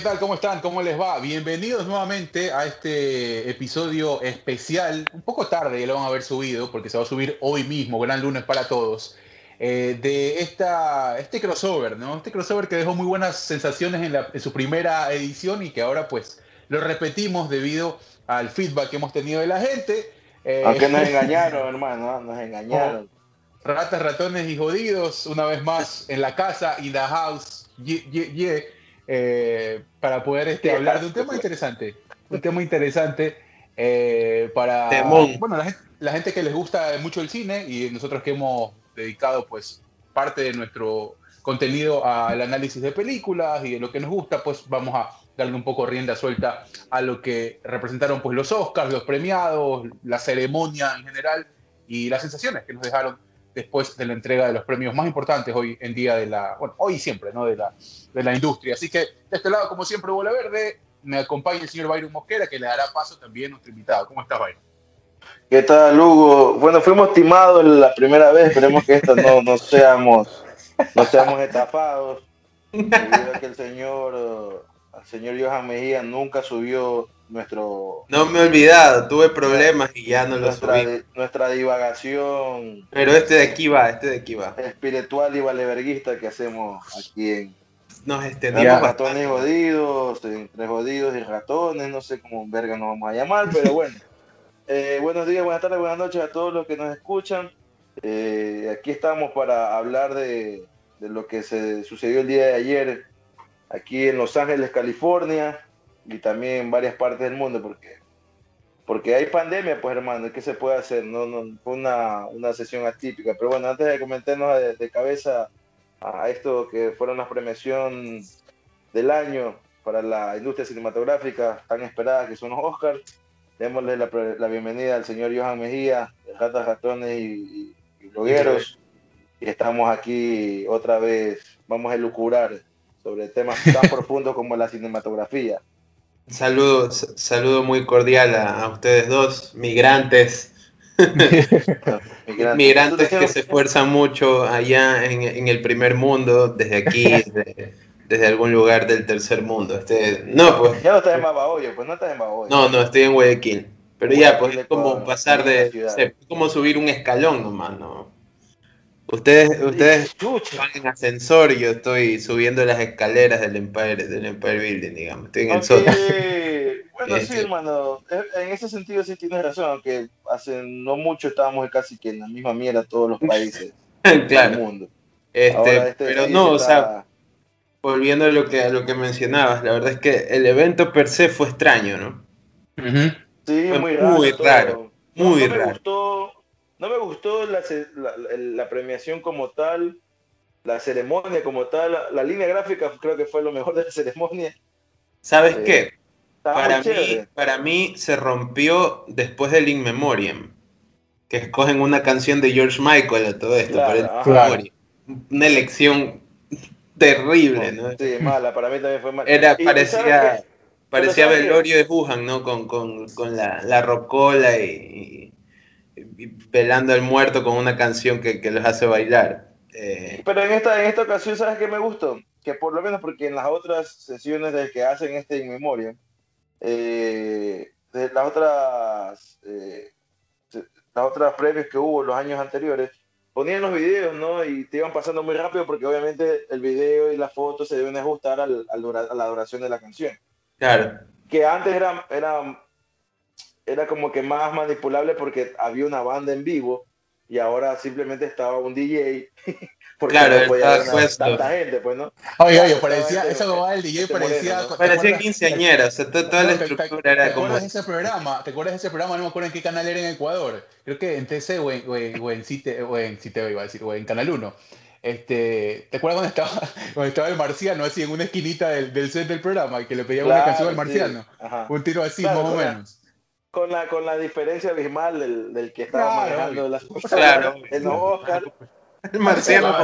¿qué tal? ¿Cómo están? ¿Cómo les va? Bienvenidos nuevamente a este episodio especial, un poco tarde ya lo van a haber subido, porque se va a subir hoy mismo, gran lunes para todos, eh, de esta, este crossover, ¿no? Este crossover que dejó muy buenas sensaciones en, la, en su primera edición y que ahora pues lo repetimos debido al feedback que hemos tenido de la gente. Eh, Aunque nos engañaron, hermano, nos engañaron. Ratas, ratones y jodidos, una vez más en la casa, in the house. Eh, para poder este, hablar de un tema interesante. Un tema interesante eh, para bueno, la gente, la gente, que les gusta mucho el cine y nosotros que hemos dedicado pues parte de nuestro contenido al análisis de películas y de lo que nos gusta, pues vamos a darle un poco rienda suelta a lo que representaron pues los Oscars, los premiados, la ceremonia en general y las sensaciones que nos dejaron después de la entrega de los premios más importantes hoy en día de la, bueno, hoy siempre, ¿no? De la, de la industria. Así que de este lado, como siempre, Bola Verde, me acompaña el señor Byron Mosquera, que le dará paso también a nuestro invitado. ¿Cómo estás, Byron? ¿Qué tal, Hugo? Bueno, fuimos timados la primera vez, esperemos que esta no, no seamos, no seamos estafados. que el señor, el señor Johan Mejía nunca subió nuestro... No me he olvidado, tuve problemas y ya no lo subí. nuestra divagación... Pero este de aquí va, este de aquí va. Espiritual y valeverguista que hacemos aquí en... Nos extendimos ratones jodidos, entre jodidos y ratones, no sé cómo verga nos vamos a llamar, pero bueno. Eh, buenos días, buenas tardes, buenas noches a todos los que nos escuchan. Eh, aquí estamos para hablar de, de lo que se sucedió el día de ayer aquí en Los Ángeles, California y también en varias partes del mundo, porque, porque hay pandemia, pues hermano, ¿qué se puede hacer? No, no, fue una, una sesión atípica, pero bueno, antes de comentarnos de, cabeza a esto que fueron las premiaciones del año para la industria cinematográfica tan esperada que son los Oscars, démosle la, la bienvenida al señor Johan Mejía, de Ratas, Ratones y, y, Blogueros, y estamos aquí otra vez, vamos a elucurar sobre temas tan profundos como la cinematografía. Saludo, saludo muy cordial a, ustedes dos, migrantes. migrantes, que se esfuerzan mucho allá en, el primer mundo, desde aquí, desde, algún lugar del tercer mundo. Este, no, pues. Ya no estás en Babahoyo, pues no estás en Babahoyo. No, no, estoy en Guayaquil. Pero ya, pues es como pasar de. como subir un escalón nomás, ¿no? Ustedes, ustedes van en ascensor y yo estoy subiendo las escaleras del Empire, del Empire Building, digamos. Estoy en el sótano. Bueno, sí, hermano. En ese sentido sí tienes razón, aunque hace no mucho estábamos casi que en la misma mierda todos los países del mundo. Este, este pero no, o sea, volviendo a lo que a lo que mencionabas, la verdad es que el evento per se fue extraño, ¿no? Sí, muy raro. Muy raro. Muy raro. No me gustó la, premiación como tal, la ceremonia como tal, la, línea gráfica creo que fue lo mejor de la ceremonia. ¿Sabes eh, qué? Para mí, para mí se rompió después del In Memoriam, que escogen una canción de George Michael a todo esto, Una elección terrible, ¿no? Sí, mala, para mí también fue mala. Era, parecía, parecía velorio de Wuhan, ¿no? Con, con, la, la rocola y pelando al muerto con una canción que, que los hace bailar. Eh, Pero en esta, en esta ocasión, ¿sabes qué me gustó? Que por lo menos porque en las otras sesiones de que hacen este in memoria, eh, de las otras, eh, las otras premios que hubo los años anteriores, ponían los videos, ¿no? Y te iban pasando muy rápido porque obviamente el video y la foto se deben ajustar al, al a la duración de la canción. Claro. Que antes era, era era como que más manipulable porque había una banda en vivo y ahora simplemente estaba un DJ. Porque claro, no tanta gente, pues, ¿no? Oye, oye, parecía, eso como el DJ parecía... Parecía quinceañera, o sea, toda la estructura era como... ¿Te acuerdas de ese programa? ¿Te acuerdas de ese programa? No me acuerdo en qué canal era en Ecuador. Creo que en TC o en, o en, o en, Cite, o en Cite, iba a decir, o en Canal 1. Este, ¿Te acuerdas cuando estaba, cuando estaba el marciano así en una esquinita del, del set del programa y que le pedía una canción al marciano? Un tiro así, más o menos con la, con la diferencia abismal del, del que estaba manejando las cosas. Claro. El Oscar. El marciano,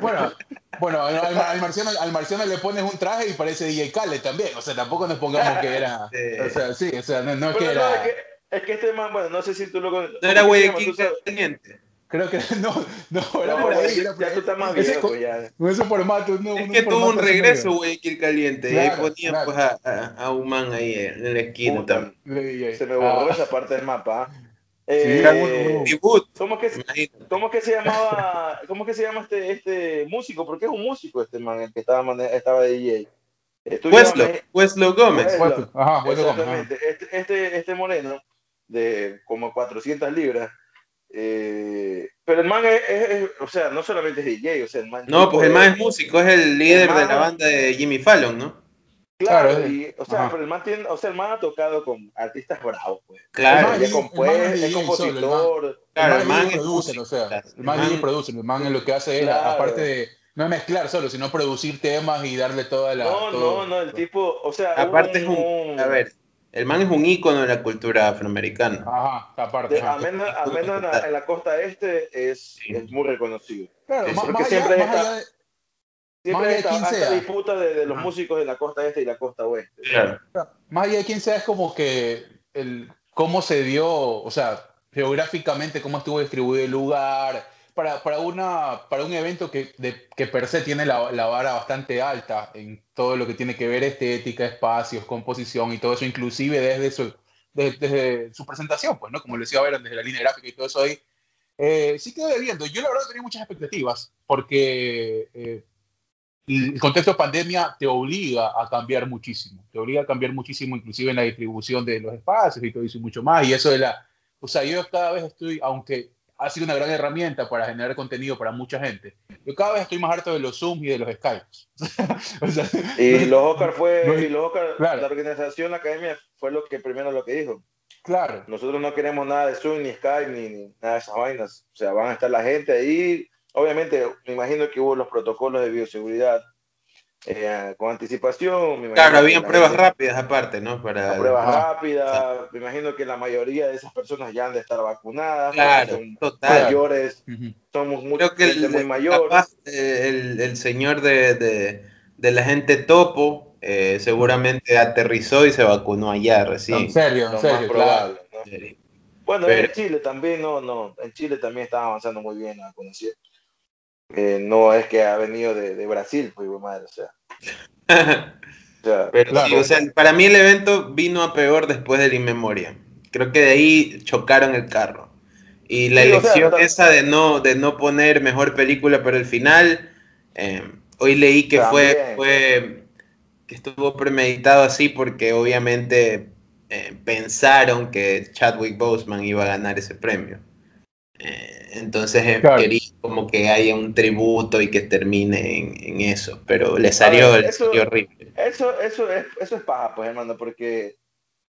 bueno, bueno, al, marciano, al marciano le pones un traje y parece DJ Khaled también. O sea, tampoco nos pongamos que era. O sea, sí, o sea, no, es que era. es, que, este man, bueno, no sé si tú lo No era Guayaquil teniente. Creo que no, no, era por ahí. Era ya tú estás más viejo, ya. Con ese formato, no. Es que tuvo un regreso, güey, el caliente. y ahí ponían pues a, a, a, Human ahí en la esquina también. Se me borró ah. esa parte del mapa. Eh, sí, ¿cómo, que, ¿Cómo que se llamaba? ¿Cómo que se llama este, este músico? Porque es un músico este man, el que estaba, estaba de DJ. Westlo, Gómez. Ajá, Exactamente. Este, este, este moreno de como 400 libras eh, pero el man es, o sea, no solamente es DJ, o sea, el man No, pues el man es músico, es el líder de la banda de Jimmy Fallon, ¿no? Claro, o sea, pero el man tiene, o sea, el man ha tocado con artistas bravos, pues. Claro, es, compuesto, es compositor. Claro, el man, es producer, o sea, el man es producer, el man lo que hace es, aparte de no mezclar solo, sino producir temas y darle toda la. No, no, no, el tipo, o sea. Aparte es un. A ver, el man es un ícono de la cultura afroamericana. Ajá, aparte. al menos, en, la, costa este es, es muy reconocido. Claro, más, porque siempre está, siempre está esta disputa de, de, los músicos de la costa este y la costa oeste. Claro. Más allá de quién sea, es como que el, cómo se dio, o sea, geográficamente, cómo estuvo distribuido el lugar, para, para, una, para un evento que, de, que per se tiene la, la, vara bastante alta en todo lo que tiene que ver estética, espacios, composición y todo eso, inclusive desde su, desde, su presentación, pues, ¿no? Como le decía ver desde la línea gráfica y todo eso ahí. Eh, sí quedé viendo. Yo la verdad tenía muchas expectativas porque eh, el contexto de pandemia te obliga a cambiar muchísimo. Te obliga a cambiar muchísimo, inclusive en la distribución de los espacios y todo eso y mucho más. Y eso de la... O sea, yo cada vez estoy, aunque ha sido una gran herramienta para generar contenido para mucha gente. Yo cada vez estoy más harto de los Zoom y de los Skypes. y los Oscar fue, y los Oscar, la organización, la academia, fue lo que primero lo que dijo. Claro. Nosotros no queremos nada de Zoom, ni Skype, ni, nada de esas vainas. O sea, van a estar la gente ahí. Obviamente, me imagino que hubo los protocolos de bioseguridad eh, con anticipación. claro, habían pruebas rápidas aparte, ¿no? Para... Pruebas rápidas, me imagino que la mayoría de esas personas ya han de estar vacunadas, claro, son mayores, somos muy, que el, muy mayor. Eh, el, el, señor de, de, de, la gente topo eh, seguramente aterrizó y se vacunó allá recién. en serio, en serio, claro. Bueno, en Chile también, no, no, en Chile también está avanzando muy bien la vacunación. Eh, no es que ha venido de, de Brasil, pues madre, o sea. Pero o sea, para mí el evento vino a peor después de la inmemoria. Creo que de ahí chocaron el carro. Y la elección esa de no, de no poner mejor película para el final, eh, hoy leí que fue, fue que estuvo premeditado así porque obviamente eh, pensaron que Chadwick Boseman iba a ganar ese premio. Eh, entonces eh, quería como que haya un tributo y que termine en, eso, pero le salió, horrible. Eso, eso, es, eso es paja, pues hermano, porque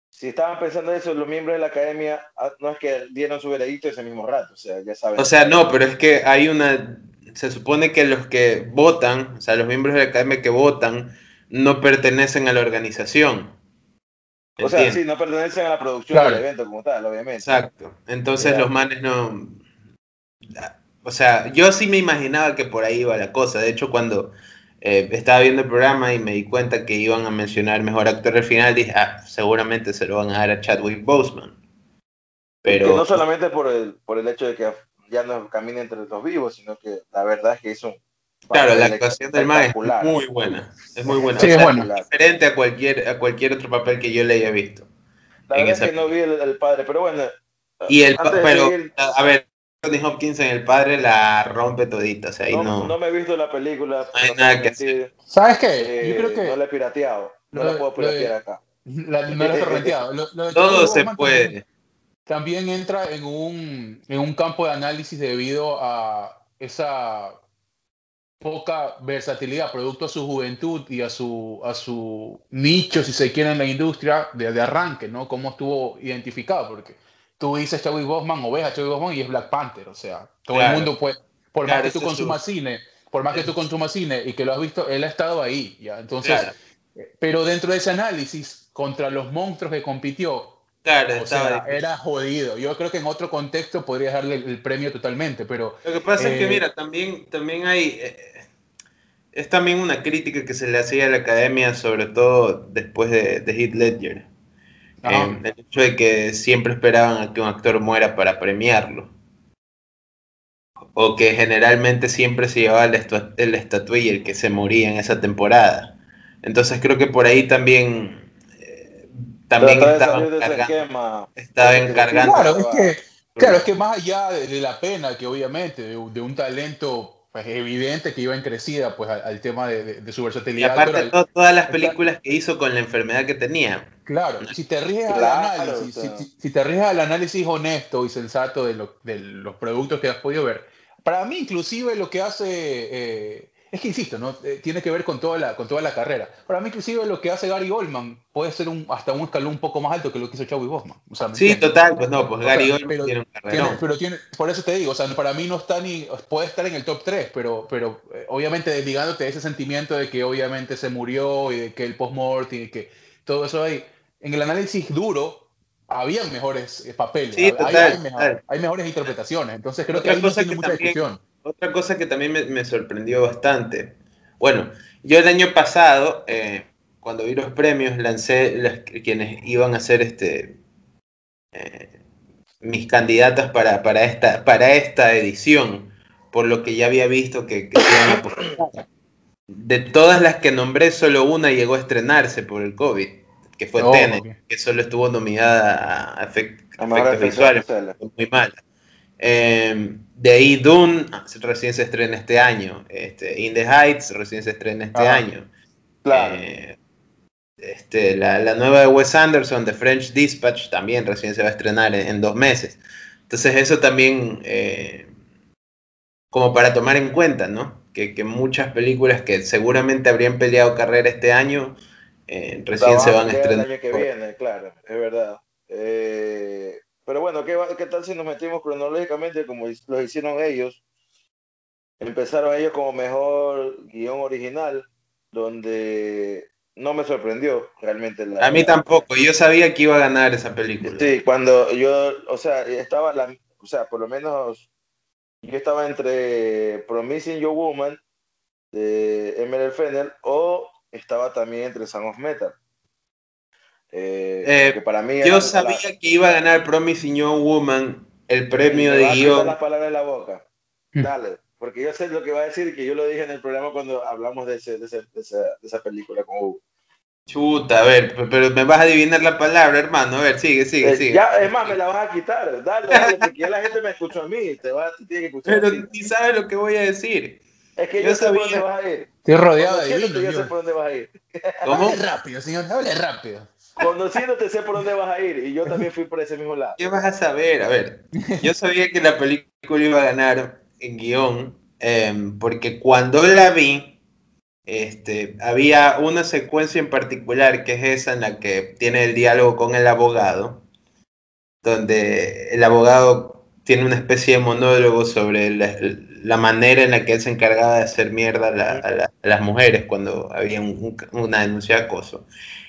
si estaban pensando eso, los miembros de la academia ah, no es que dieron su veredicto ese mismo rato, o sea, ya saben. O sea, no, pero es que hay una, se supone que los que votan, o sea, los miembros de la academia que votan, no pertenecen a la organización. O sea, sí, no pertenecen a la producción del evento como tal, obviamente. Exacto. Entonces los manes no. O sea, yo sí me imaginaba que por ahí iba la cosa. De hecho, cuando eh, estaba viendo el programa y me di cuenta que iban a mencionar mejor actor al final, dije, ah, seguramente se lo van a dar a Chadwick Boseman. Pero. no solamente por el, por el hecho de que ya no camine entre los vivos, sino que la verdad es que hizo Claro, la actuación del man es muy buena. Es muy buena. Sí, es buena. Diferente a cualquier, a cualquier otro papel que yo le haya visto. La verdad es que no vi el, padre, pero bueno. Y el pero, a ver, Tony Hopkins en el padre la rompe todita. O sea, ahí no, no, me he visto la película. No hay nada que hacer. ¿Sabes qué? yo creo que. No la he pirateado. No la puedo piratear acá. La, no la he torrenteado. Todo se puede. También entra en un, en un campo de análisis debido a esa poca versatilidad, producto a su juventud y a su, a su nicho, si se quiere, en la industria de, arranque, ¿no? Cómo estuvo identificado, porque tú dices Chadwick Boseman o ves a Chadwick Boseman y es Black Panther, o sea, todo el mundo puede, por más que tú consumas cine, por más que tú consumas cine y que lo has visto, él ha estado ahí, ¿ya? Entonces, pero dentro de ese análisis, contra los monstruos que compitió, Claro, era jodido. Yo creo que en otro contexto podrías darle el, premio totalmente, pero... Lo que pasa es que, eh, mira, también, también hay... Eh, es también una crítica que se le hacía a la academia, sobre todo después de, de Heath Ledger. Eh, el hecho de que siempre esperaban a que un actor muera para premiarlo. o que generalmente siempre se llevaba el, el estatuilla el que se moría en esa temporada. Entonces creo que por ahí también eh, también estaba encargando, estaba encargando. Claro, es que, claro, es que más allá de, la pena que obviamente de, un talento pues evidente que iba en crecida pues al, tema de, su versatilidad. Y aparte todas las películas que hizo con la enfermedad que tenía. Claro, si te ríes al análisis, si, te ríes al análisis honesto y sensato de, de, los productos que has podido ver, para mí inclusive lo que hace eh, es que insisto, ¿no? Eh, tiene que ver con toda, la, con toda la carrera. Para mí, inclusive, lo que hace Gary Oldman puede ser un, hasta un escalón un poco más alto que lo que hizo Chadwick Bosman. sí, total, pues no, pues Gary Oldman tiene un carrera. pero tiene, por eso te digo, o sea, para mí no está ni, puede estar en el top 3, pero, pero eh, obviamente desligándote ese sentimiento de que obviamente se murió y de que el post-mortem y que todo eso ahí. En el análisis duro, habían mejores eh, papeles, sí, hay, mejores interpretación Entonces creo que ahí no tiene mucha discusión otra cosa que también me, sorprendió bastante. Bueno, yo el año pasado, eh, cuando vi los premios, lancé las, quienes iban a ser este, eh, mis candidatas para, para, esta, para esta edición, por lo que ya había visto que, que De todas las que nombré, solo una llegó a estrenarse por el COVID, que fue oh, que solo estuvo nominada a, efectos visuales, muy mala. Em, de ahí Dune recién se estrena este año. Este, In the Heights recién se estrena este año. Eh, este, la, nueva de Wes Anderson, The French Dispatch, también recién se va a estrenar en, dos meses. Entonces eso también eh, como para tomar en cuenta, ¿no? Que, muchas películas que seguramente habrían peleado carrera este año, eh, recién se van a estrenar. El año que viene, claro, es verdad. Pero bueno, ¿qué, ¿qué tal si nos metimos cronológicamente como lo hicieron ellos? Empezaron ellos como mejor guion original, donde no me sorprendió realmente. La, a mí tampoco, yo sabía que iba a ganar esa película. Sí, cuando yo, o sea, estaba, la, o sea, por lo menos yo estaba entre Promising Your Woman de Emerald Fennel o estaba también entre Son of Metal. Eh, eh, para mí yo sabía que iba a ganar Promising Young Woman el premio de guion. las palabras en la boca. Hmm. Dale, porque yo sé lo que va a decir y que yo lo dije en el programa cuando hablamos de, ese, de, esa, de esa, película con Hugo. Chuta, a ver, pero me vas a adivinar la palabra, hermano. A ver, sigue, sigue, eh, sigue. Ya, es más, me la vas a quitar. Dale, dale porque ya la gente me escuchó a mí. Te, va, te tiene que escuchar. Pero ni sabes lo que voy a decir. Es que yo, sé por dónde vas a ir. Estoy rodeado de Yo, yo sé por dónde vas a ir. ¿Cómo? Hable rápido, señor, hable rápido. Conociéndote sé por dónde vas a ir y yo también fui por ese mismo lado. ¿Qué vas a saber? A ver, yo sabía que la película iba a ganar en guion em, porque cuando la vi, este, había una secuencia en particular que es esa en la que tiene el diálogo con el abogado, donde el abogado tiene una especie de monólogo sobre la, manera en la que él se encargaba de hacer mierda a, las mujeres cuando había una denuncia de acoso.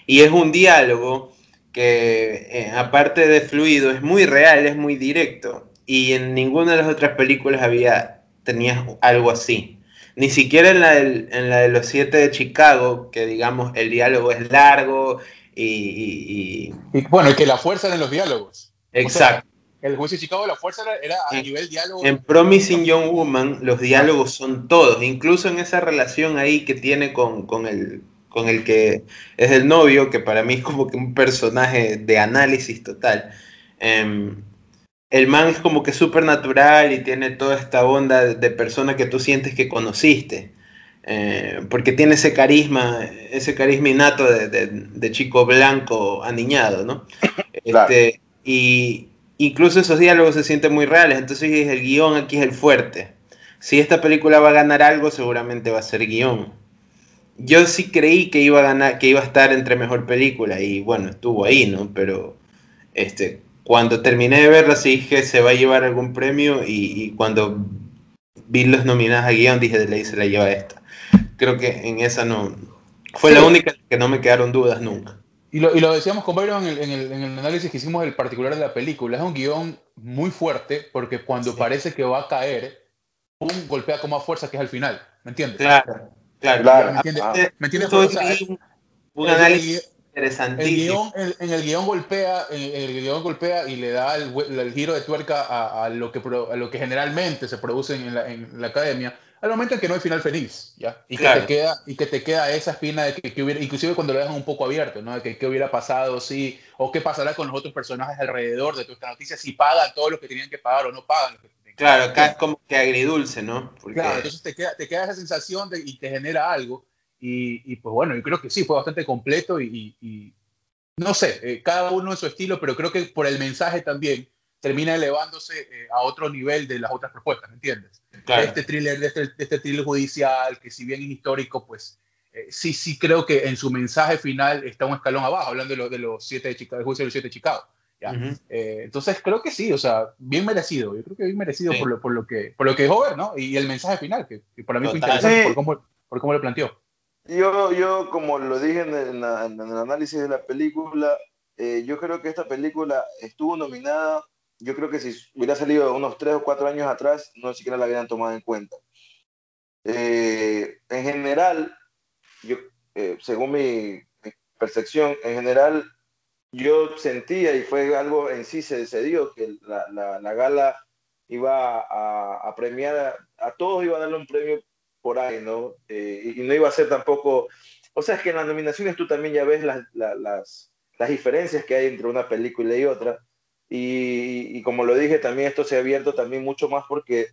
Y es un diálogo que, eh, aparte de fluido, es muy real, es muy directo. Y en ninguna de las otras películas había, tenías algo así. Ni siquiera en la, en la de los siete de Chicago, que digamos el diálogo es largo y... bueno, y que la fuerza era en los diálogos. Exacto. el juicio de Chicago, la fuerza era, a nivel diálogo. En Promising Young Woman, los diálogos son todos, incluso en esa relación ahí que tiene con, con el, con el que es el novio, que para mí es como que un personaje de análisis total. Em, el man es como que súper natural y tiene toda esta onda de, persona que tú sientes que conociste. Eh, porque tiene ese carisma, ese carisma innato de, chico blanco aniñado, ¿no? Este, y incluso esos diálogos se sienten muy reales, entonces el guion aquí es el fuerte. Si esta película va a ganar algo, seguramente va a ser guion yo sí creí que iba a ganar, que iba a estar entre mejor película y bueno, estuvo ahí, ¿no? Pero este, cuando terminé de verla sí dije se va a llevar algún premio y, cuando vi los nominados a guion dije de ley se la lleva esta. Creo que en esa no fue la única que no me quedaron dudas nunca. Y lo, y lo decíamos con Byron en el, en, el, análisis que hicimos del particular de la película. Es un guion muy fuerte porque cuando parece que va a caer, pum, golpea con más fuerza que es al final. ¿Me entiendes? Claro. Claro, ¿Me entiendes? ¿Me entiendes? un, análisis interesantísimo. en, el guion golpea, el guion golpea y le da el, giro de tuerca a, lo que, a lo que generalmente se produce en la, en la academia al momento en que no hay final feliz, ¿ya? Y, que, te queda, y que te queda esa espina de que, hubiera, inclusive cuando lo dejan un poco abierto, ¿no? De que qué hubiera pasado, sí, o qué pasará con los otros personajes alrededor de toda esta noticia, si pagan todo lo que tenían que pagar o no pagan. Claro, acá es como que agridulce, ¿no? Claro, entonces te queda, te queda esa sensación de, y te genera algo. Y, y, pues bueno, yo creo que sí, fue bastante completo y, y no sé, eh, cada uno en su estilo, pero creo que por el mensaje también termina elevándose eh, a otro nivel de las otras propuestas, ¿me entiendes? Este thriller, de este, este, thriller judicial, que si bien es histórico, pues eh, sí, sí creo que en su mensaje final está un escalón abajo, hablando de, lo, de los siete de Chicago, del juicio de los siete de Chicago. ¿Ya? Eh, entonces creo que sí, o sea, bien merecido, yo creo que bien merecido por, lo, por, lo, que, por lo que dejó ver, ¿no? Y, el mensaje final, que, para mí fue interesante por, cómo, por cómo lo planteó. Yo, yo, como lo dije en el, análisis de la película, yo creo que esta película estuvo nominada yo creo que si hubiera salido unos tres o cuatro años atrás, no siquiera la hubieran tomado en cuenta. Eh, en general, yo, eh, según mi, percepción, en general, yo sentía, y fue algo en sí se, decidió que la, la, gala iba a, premiar, a, todos iba a darle un premio por ahí, ¿no? Eh, y, no iba a ser tampoco, o sea, es que en las nominaciones tú también ya ves las, las, las diferencias que hay entre una película y otra y, como lo dije, también esto se ha abierto también mucho más porque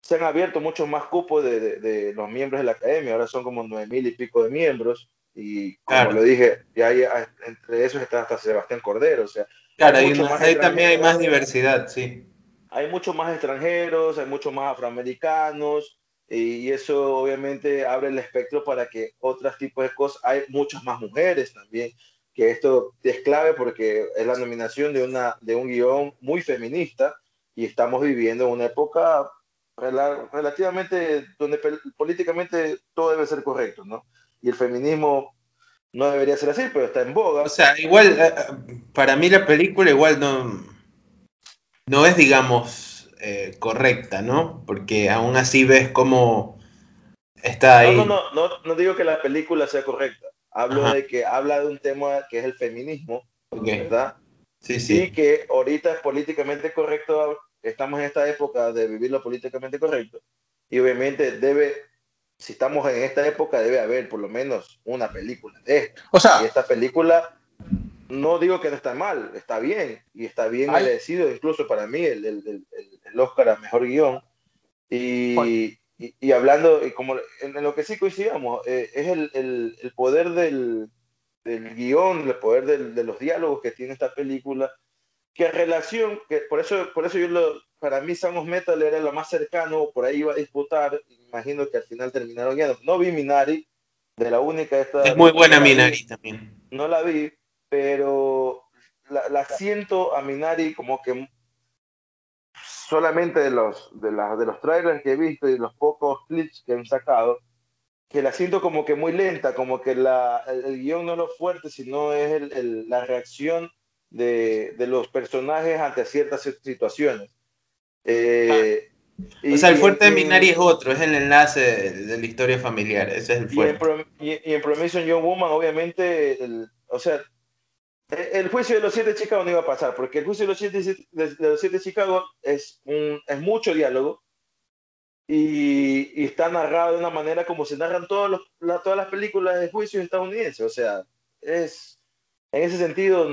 se han abierto muchos más cupos de, de, los miembros de la academia. Ahora son como nueve mil y pico de miembros. Y como lo dije, ya hay, entre esos está hasta Sebastián Cordero. O sea, claro, ahí también hay más diversidad, sí. Hay muchos más extranjeros, hay muchos más afroamericanos. Y eso obviamente abre el espectro para que otros tipos de cosas, hay muchas más mujeres también que esto es clave porque es la nominación de, una, de un guion muy feminista y estamos viviendo una época relativamente donde políticamente todo debe ser correcto, ¿no? Y el feminismo no debería ser así, pero está en boga. O sea, igual, eh, para mí la película igual no, no es, digamos, eh, correcta, ¿no? Porque aún así ves cómo está ahí. No, no, no, no, no digo que la película sea correcta. Hablo de que habla de un tema que es el feminismo, ¿verdad? Sí, sí. Y que ahorita es políticamente correcto, estamos en esta época de vivir lo políticamente correcto. Y obviamente debe, si estamos en esta época, debe haber por lo menos una película de esto. O sea, y esta película, no digo que no está mal, está bien. Y está bien merecido, incluso para mí, el, el, el, Oscar a mejor guion. Y, y, hablando, y como en, lo que sí coincidamos, eh, es el, el, poder del, del, guion, el poder del, de los diálogos que tiene esta película, que en relación, que por eso, por eso yo lo, para mí Sound Metal era lo más cercano, por ahí iba a disputar, imagino que al final terminaron guiando. No vi Minari, de la única esta... Es muy buena Minari también. No la vi, pero la, la siento a Minari como que solamente de los, de, de los trailers que he visto y los pocos clips que han sacado, que la siento como que muy lenta, como que la, el, guion no es lo fuerte, sino es el, la reacción de, de, los personajes ante ciertas situaciones. Eh, o sea, el fuerte de Minari es otro, es el enlace de, la historia familiar, ese es el fuerte. Y en, y, en Promission Young Woman, obviamente, o sea, el juicio de los siete de Chicago no iba a pasar, porque el juicio de los siete de, los siete de Chicago es, un, es mucho diálogo y, está narrado de una manera como se narran todos todas las películas de juicio estadounidenses. O sea, es en ese sentido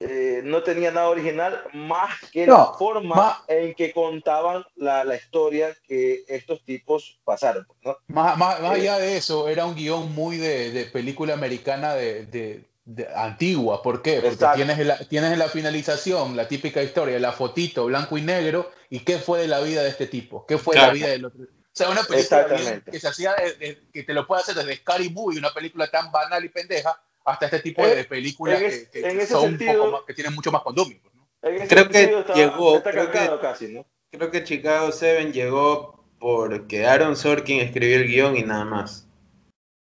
eh, no tenía nada original más que la forma en que contaban la, la, historia que estos tipos pasaron. ¿no? Más, más, más allá de eso, era un guion muy de, de película americana de, de antigua. ¿Por qué? Porque tienes en, la, tienes en la finalización la típica historia, la fotito blanco y negro, y qué fue de la vida de este tipo, qué fue de la vida del otro. O sea, una película que se hacía, que te lo puede hacer desde Scary Movie, una película tan banal y pendeja, hasta este tipo de películas que, son un poco más, que tienen mucho más. Creo que llegó, creo que, casi, creo que Chicago 7 llegó porque Aaron Sorkin escribió el guion y nada más.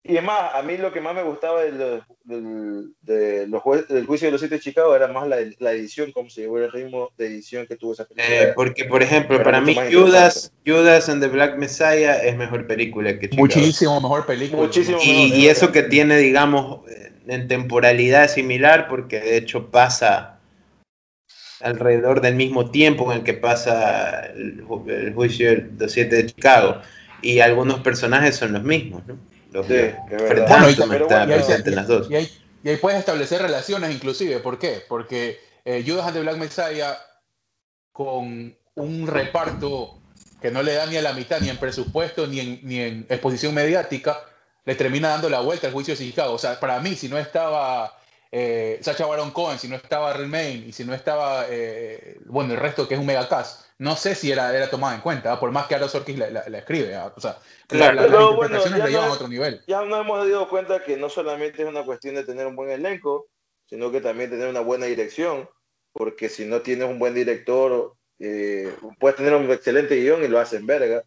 Y es más, a mí lo que más me gustaba del, del, de los del juicio de los siete de Chicago era más la, la, edición, como se llevó el ritmo de edición que tuvo esa película. Eh, porque, por ejemplo, para mí Judas, Judas and the Black Messiah es mejor película que Chicago. Muchísimo mejor película. Muchísimo y, y eso que tiene, digamos, en temporalidad similar, porque de hecho pasa alrededor del mismo tiempo en el que pasa el, el juicio de los siete de Chicago. Y algunos personajes son los mismos, ¿no? sí, y, las dos. Y ahí, puedes establecer relaciones inclusive. ¿Por qué? Porque eh, Judas and the Black Messiah con un reparto que no le da ni a la mitad, ni en presupuesto, ni en, ni en exposición mediática, le termina dando la vuelta al juicio de Chicago. O sea, para mí, si no estaba eh, Sacha Baron Cohen, si no estaba Remain y si no estaba, eh, bueno, el resto que es un megacast, no sé si era, era tomada en cuenta, ¿ah? por más que Aaron Sorkis la, la, escribe. ¿ah? O sea, claro, la, las interpretaciones la llevan a otro nivel. Ya nos hemos dado cuenta que no solamente es una cuestión de tener un buen elenco, sino que también tener una buena dirección, porque si no tienes un buen director, eh, puedes tener un excelente guion y lo hacen verga.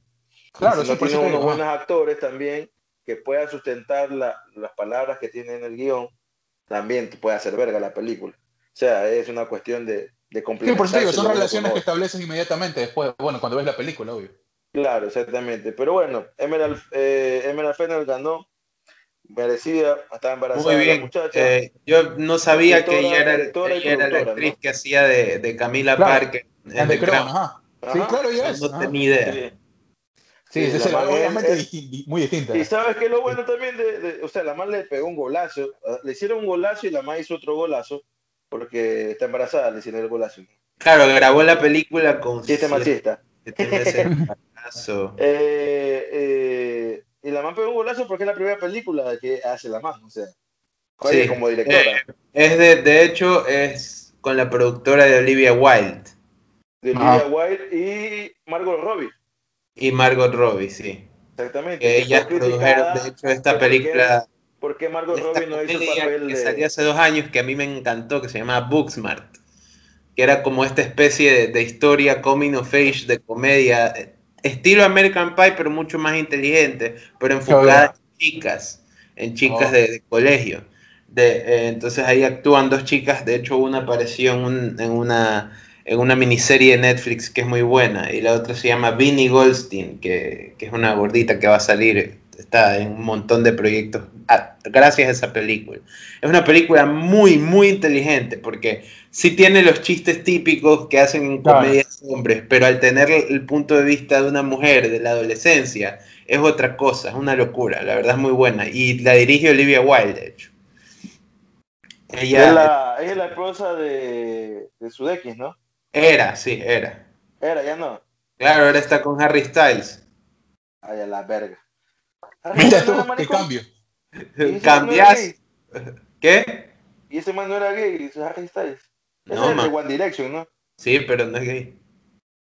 Claro, si no tienes unos buenos actores también que puedan sustentar las palabras que tienen en el guion, también te puede hacer verga la película. O sea, es una cuestión de, de Sí, por eso digo, son relaciones que estableces inmediatamente después, bueno, cuando ves la película, obvio. Claro, exactamente. Pero bueno, Emerald, eh, Emerald Fennel ganó, merecida, estaba embarazada Muy bien. la muchacha. Eh, yo no sabía que ella era, ella era la actriz que hacía de, de Camila Parker. En The Crown, ajá. Sí, claro, ya es. No tenía idea. Sí, sí, es, obviamente muy distinta. Y sabes que lo bueno también de, o sea, la madre le pegó un golazo, ah, le hicieron un golazo y la madre hizo otro golazo porque está embarazada, le hicieron el golazo. Claro, grabó la película con siete machistas. eh, eh, y la mamá pegó un golazo porque es la primera película que hace la mamá, o sea, sí. como directora. Eh, es de, de hecho, es con la productora de Olivia Wilde. De Olivia Wilde y Margot Robbie. Y Margot Robbie, sí. Exactamente. Que ellas produjeron, de hecho, esta película. ¿Por qué Margot Robbie no hizo el papel que salió hace dos años que a mí me encantó, que se llamaba Booksmart, que era como esta especie de, historia coming of age, de comedia, estilo American Pie, pero mucho más inteligente, pero enfocada en chicas, en chicas oh. de, colegio. De, eh, entonces ahí actúan dos chicas, de hecho una apareció en una en una miniserie de Netflix que es muy buena, y la otra se llama Vinnie Goldstein, que, que es una gordita que va a salir, está en un montón de proyectos gracias a esa película. Es una película muy, muy inteligente, porque sí tiene los chistes típicos que hacen en comedias hombres, pero al tener el punto de vista de una mujer de la adolescencia, es otra cosa, es una locura, la verdad es muy buena, y la dirige Olivia Wilde, de hecho. Ella, es la, es la esposa de, de Sudeikis, ¿no? Era, sí, era. Era, ya no. Claro, ahora está con Harry Styles. Ay, a la verga. Mira tú, qué cambio. ¿Cambias? ¿Qué? Y ese man no era gay, es Harry Styles. No, es de One Direction, ¿no? Sí, pero no es gay.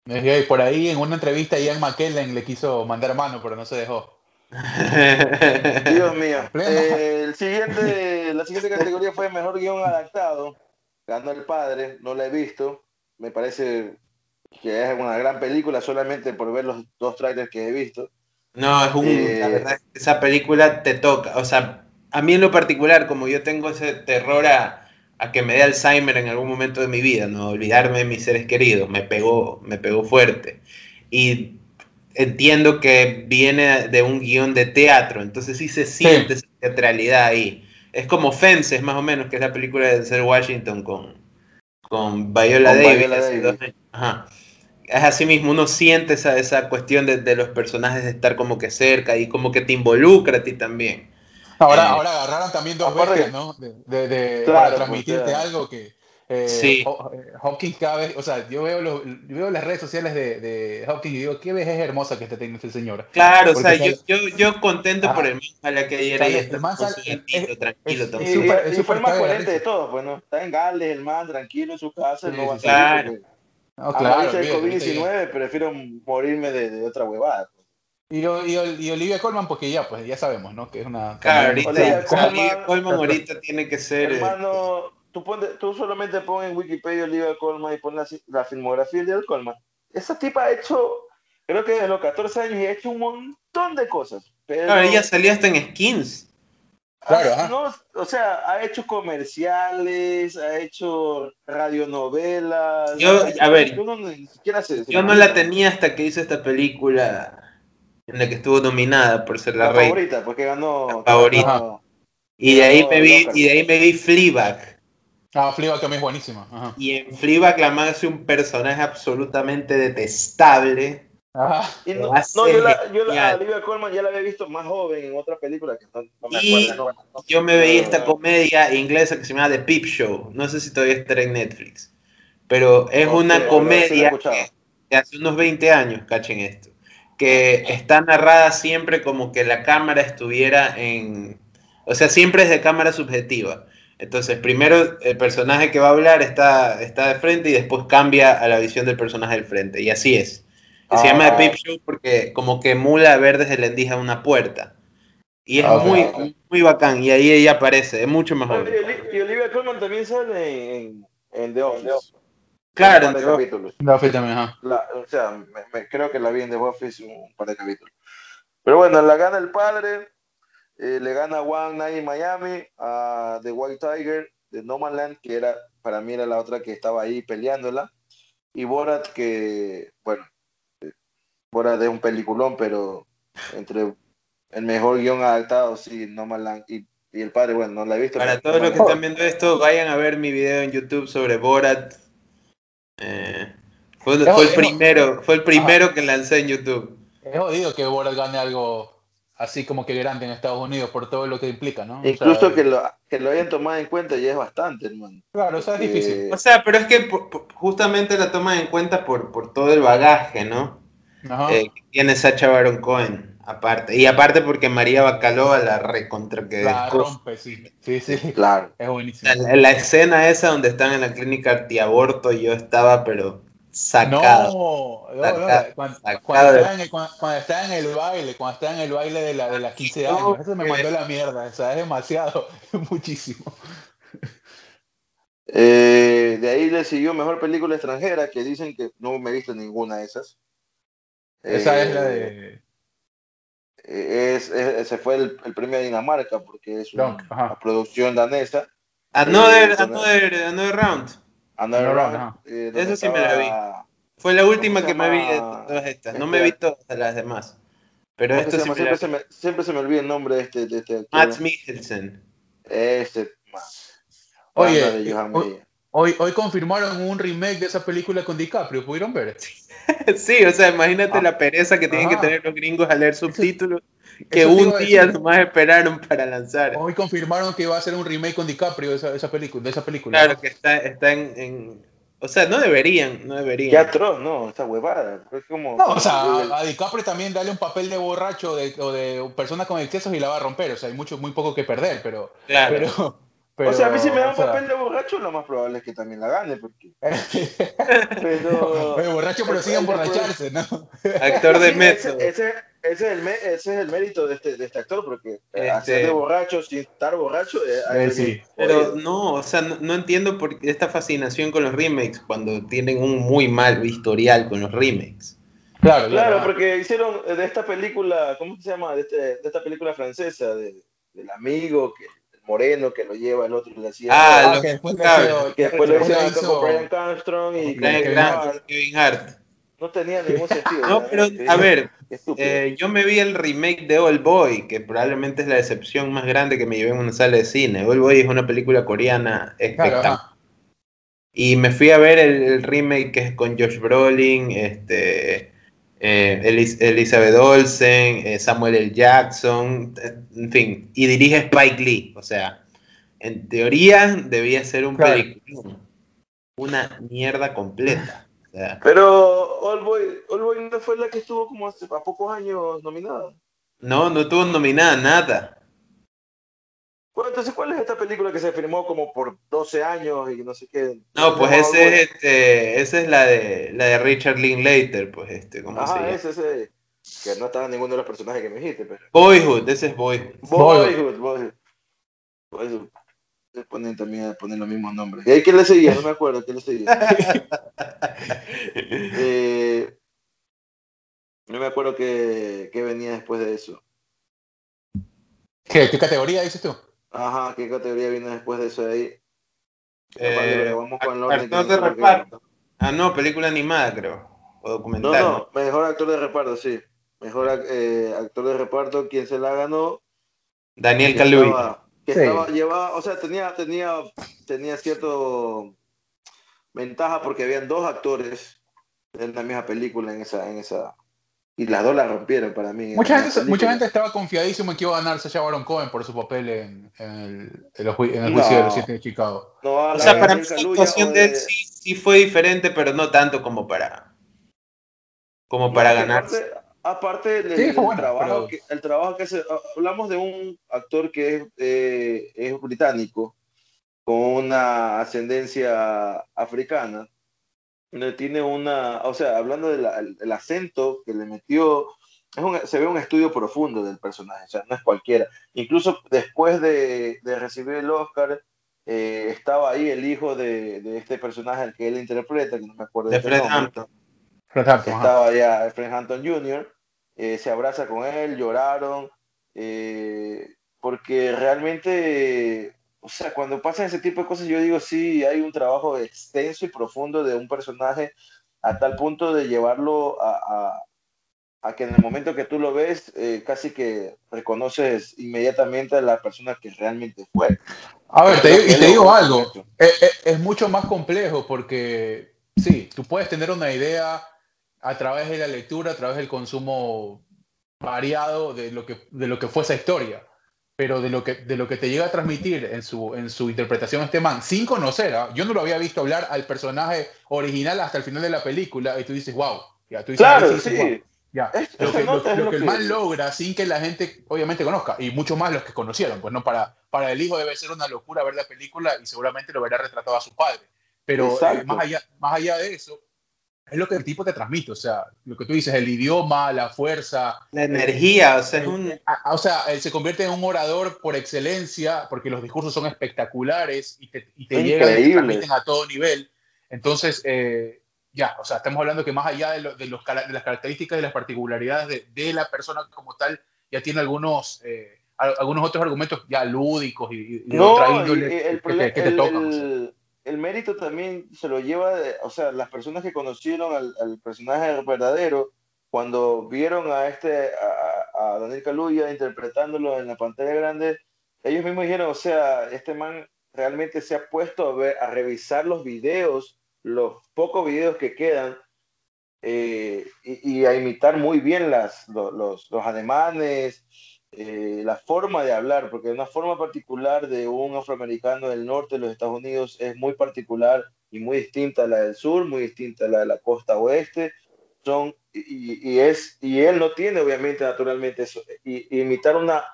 No es gay. Por ahí en una entrevista Ian McKellen le quiso mandar mano, pero no se dejó. Dios mío. Eh, el siguiente, la siguiente categoría fue mejor guion adaptado. Ganó el padre, no la he visto me parece que es una gran película solamente por ver los dos trailers que he visto. No, es un, la eh, verdad, esa película te toca, o sea, a mí en lo particular, como yo tengo ese terror a, a, que me dé Alzheimer en algún momento de mi vida, no olvidarme de mis seres queridos, me pegó, me pegó fuerte. Y entiendo que viene de un guion de teatro, entonces sí se siente esa teatralidad ahí. Es como Fences, más o menos, que es la película de Denzel Washington con, con Viola, Davis. Ajá. Es así mismo, uno siente esa, esa cuestión de, de, los personajes de estar como que cerca y como que te involucra a ti también. Ahora, eh, ahora agarraron también dos veces, ¿no? De, de, para pues, transmitirte algo que, eh, sí. Eh, Hopkins cada vez, o sea, yo veo, los, veo las redes sociales de, de, Hopkins y digo, qué vez es hermosa que está teniendo este señor. Claro, o sea, yo, yo, yo, contento por el man, ojalá que ayer ahí está tranquilo, tranquilo. Es, es, y, fue el más coherente de todos, pues, ¿no? Está en Gales, el man, tranquilo en su casa, no va a claro. No, claro, de COVID-19, prefiero morirme de, de otra huevada. Pues. Y, y, y, Olivia Colman, porque ya, pues ya sabemos, ¿no? Que es una. Claro, ahorita, Olivia Colman, ahorita tiene que ser. Hermano, tú, tú solamente pon en Wikipedia Olivia Colman y pon la, filmografía de Colman. Esa tipa ha hecho, creo que desde los 14 años, y ha hecho un montón de cosas. Pero... Claro, ella salió hasta en skins. Claro, ah, no, o sea, ha hecho comerciales, ha hecho radionovelas. Yo, a ver, yo no la tenía hasta que hizo esta película en la que estuvo nominada por ser la, la favorita, porque ganó. favorita. y de ahí me vi, y de ahí me vi Fleabag. Ah, Fleabag también es buenísima. Y en Fleabag la man hace un personaje absolutamente detestable no, yo, la, yo la, Olivia Colman ya la había visto más joven en otra película que no, me y Yo me veía esta comedia inglesa que se llama The Peep Show. No sé si todavía está en Netflix. Pero es una comedia que, hace unos 20 años, cachen esto. Que está narrada siempre como que la cámara estuviera en. O sea, siempre es de cámara subjetiva. Entonces, primero el personaje que va a hablar está, está de frente y después cambia a la visión del personaje del frente. Y así es se llama The Peep Show porque como que mula ver desde la endija una puerta. Y es muy, muy bacán. Y ahí ella aparece. Es mucho mejor. Y, Olivia Colman también sale en, en The Office. Claro, en The Office. The Office también, o sea, me, creo que la vi en The Office un par de capítulos. Pero bueno, la gana el padre. Eh, le gana One Night in Miami a The White Tiger de No Man Land, que era para mí era la otra que estaba ahí peleándola. Y Borat, que, bueno, fuera de un peliculón, pero entre el mejor guion adaptado, sí, No Land y, y, el padre, bueno, no la he visto. Para todos los que están viendo esto, vayan a ver mi video en YouTube sobre Borat. Eh, fue, el primero, fue el primero que lancé en YouTube. Es jodido que Borat gane algo así como que grande en Estados Unidos por todo lo que implica, ¿no? Incluso que, lo, que lo hayan tomado en cuenta ya es bastante, hermano. Claro, o sea, es difícil. O sea, pero es que justamente la toman en cuenta por, por todo el bagaje, ¿no? Eh, tiene Sacha Baron Cohen, aparte. Y aparte porque María Bacalova la recontra que La rompe, sí. Sí, sí. Claro. Es buenísimo. La, escena esa donde están en la clínica antiaborto, yo estaba, pero sacado. No, no, Cuando, está en el, cuando, está en el, baile, cuando está en el baile de, la, de las 15 años, eso me mandó la mierda, o sea, es demasiado, muchísimo. Eh, de ahí le siguió Mejor Película Extranjera, que dicen que no me he visto ninguna de esas. Esa es la de. Eh, es, ese fue el, el, premio de Dinamarca porque es una, producción danesa. Another, eh, another, another Round. Another Round. Eh, Eso sí me la vi. Fue la última que me vi de todas estas. No me he visto las demás. Pero esto sí siempre, se me, siempre se me olvida el nombre de este. De este Matt Mikkelsen. Este. Oye, hoy, hoy confirmaron un remake de esa película con DiCaprio. ¿Pudieron ver? sí, o sea, imagínate ah. la pereza que tienen que tener los gringos a leer subtítulos que un día nomás esperaron para lanzar. Hoy confirmaron que va a ser un remake con DiCaprio de esa, esa película, de esa película. Claro, que está, está en, O sea, no deberían, no deberían. Qué atroz, no, esta huevada. Es como... No, o sea, a, DiCaprio también dale un papel de borracho de, o de persona con excesos y la va a romper. O sea, hay mucho, muy poco que perder, pero... Claro. Pero, o sea, a mí si me da un papel de borracho, lo más probable es que también la gane, porque... pero... borracho, pero sigue emborracharse, ¿no? Actor de método. Ese, ese, es el ese es el mérito de este, de este actor, porque este... hacer de borracho sin estar borracho... Eh, sí. Pero no, o sea, no, entiendo por qué esta fascinación con los remakes cuando tienen un muy mal historial con los remakes. Claro, claro, porque hicieron de esta película, ¿cómo se llama? De, este, de esta película francesa, de, del amigo que Moreno que lo lleva, el otro le hacía. Ah, lo que después, lo, que después lo hicieron como Brian Armstrong y Kevin Hart. Kevin Hart. No tenía ningún sentido. no, pero a ver, eh, yo me vi el remake de Old Boy, que probablemente es la decepción más grande que me llevé en una sala de cine. Old Boy es una película coreana espectacular. y me fui a ver el, el, remake que es con Josh Brolin, este, eh, Elizabeth Olsen, eh, Samuel L. Jackson, en fin, y dirige Spike Lee. O sea, en teoría debía ser un película, una mierda completa. Pero All Boy, no fue la que estuvo como hace, a pocos años nominada. No, no estuvo nominada nada. Bueno, entonces, ¿cuál es esta película que se firmó como por 12 años y no sé qué? No, pues ese es, este, esa es la de, la de Richard Linklater, pues este, ¿cómo Ajá, ese, ese, que no estaba ninguno de los personajes que me dijiste, pero... Boyhood, ese es Boyhood. Boyhood, Boyhood. Boyhood. Ponen también ponen los mismos nombres. ¿Y ahí qué le seguía? No me acuerdo, ¿qué le seguía? eh, no me acuerdo qué, qué venía después de eso. ¿Qué, ¿Qué categoría dices tú? Ajá, ¿qué categoría viene después de eso de ahí? Eh, vamos con el actor de reparto. Ah, no, película animada, creo. O documental. No, no, mejor actor de reparto, sí. Mejor eh, actor de reparto, ¿quién se la ganó? Daniel Kaluuya. Que estaba, llevaba, o sea, tenía, tenía, tenía cierto ventaja porque habían dos actores en la misma película en esa, en esa, y las dos la rompieron para mí. Mucha gente, mucha gente estaba confiadísimo en que iba a ganar Sacha Baron Cohen por su papel en, el, el, juicio de los siete de Chicago. o sea, para mí la situación de él sí, sí, fue diferente, pero no tanto como para como para ganar. Aparte, del trabajo, que, el trabajo que hace, hablamos de un actor que es, eh, es británico, con una ascendencia africana, tiene una, o sea, hablando del acento que le metió, es se ve un estudio profundo del personaje, o sea, no es cualquiera. Incluso después de, recibir el Oscar, eh, estaba ahí el hijo de, este personaje al que él interpreta, que no me acuerdo de, de Fred Hampton. Fred Hampton. Estaba allá Fred Hampton Jr., eh, se abraza con él, lloraron, eh, porque realmente o sea, cuando pasan ese tipo de cosas, yo digo, sí, hay un trabajo extenso y profundo de un personaje a tal punto de llevarlo a, a, que en el momento que tú lo ves, eh, casi que reconoces inmediatamente a la persona que realmente fue. A ver, te, y te digo algo, es, eh, eh, es, mucho más complejo porque, sí, tú puedes tener una idea a través de la lectura, a través del consumo variado de lo que, de lo que fue esa historia pero de lo que, de lo que te llega a transmitir en su, en su interpretación este man, sin conocer, ¿ah? yo no lo había visto hablar al personaje original hasta el final de la película, y tú dices, wow, ya, tú dices, claro, sí. Ya. lo que, lo, que el man logra sin que la gente obviamente conozca, y mucho más los que conocieron, pues no, para, para el hijo debe ser una locura ver la película y seguramente lo verá retratado a su padre. Pero eh, más, allá, más allá de eso, es lo que el tipo te transmite, o sea, lo que tú dices, el idioma, la fuerza. La energía, o sea, o sea, él se convierte en un orador por excelencia, porque los discursos son espectaculares y te, y te llegan y te transmiten a todo nivel. Entonces, eh, ya, o sea, estamos hablando que más allá de, de, los, de las características y las particularidades de, de, la persona como tal, ya tiene algunos, eh, algunos otros argumentos ya lúdicos y, de otra índole que, te, tocan el mérito también se lo lleva, o sea, las personas que conocieron al, personaje verdadero, cuando vieron a este, a, Daniel Kaluuya interpretándolo en la pantalla grande, ellos mismos dijeron, o sea, este man realmente se ha puesto a, ver, a revisar los videos, los pocos videos que quedan, eh, y, a imitar muy bien las, los, los, los ademanes, eh, la forma de hablar, porque una forma particular de un afroamericano del norte de los Estados Unidos es muy particular y muy distinta a la del sur, muy distinta a la de la costa oeste. Son, y, es, y él no tiene, obviamente, naturalmente eso. Y, imitar una,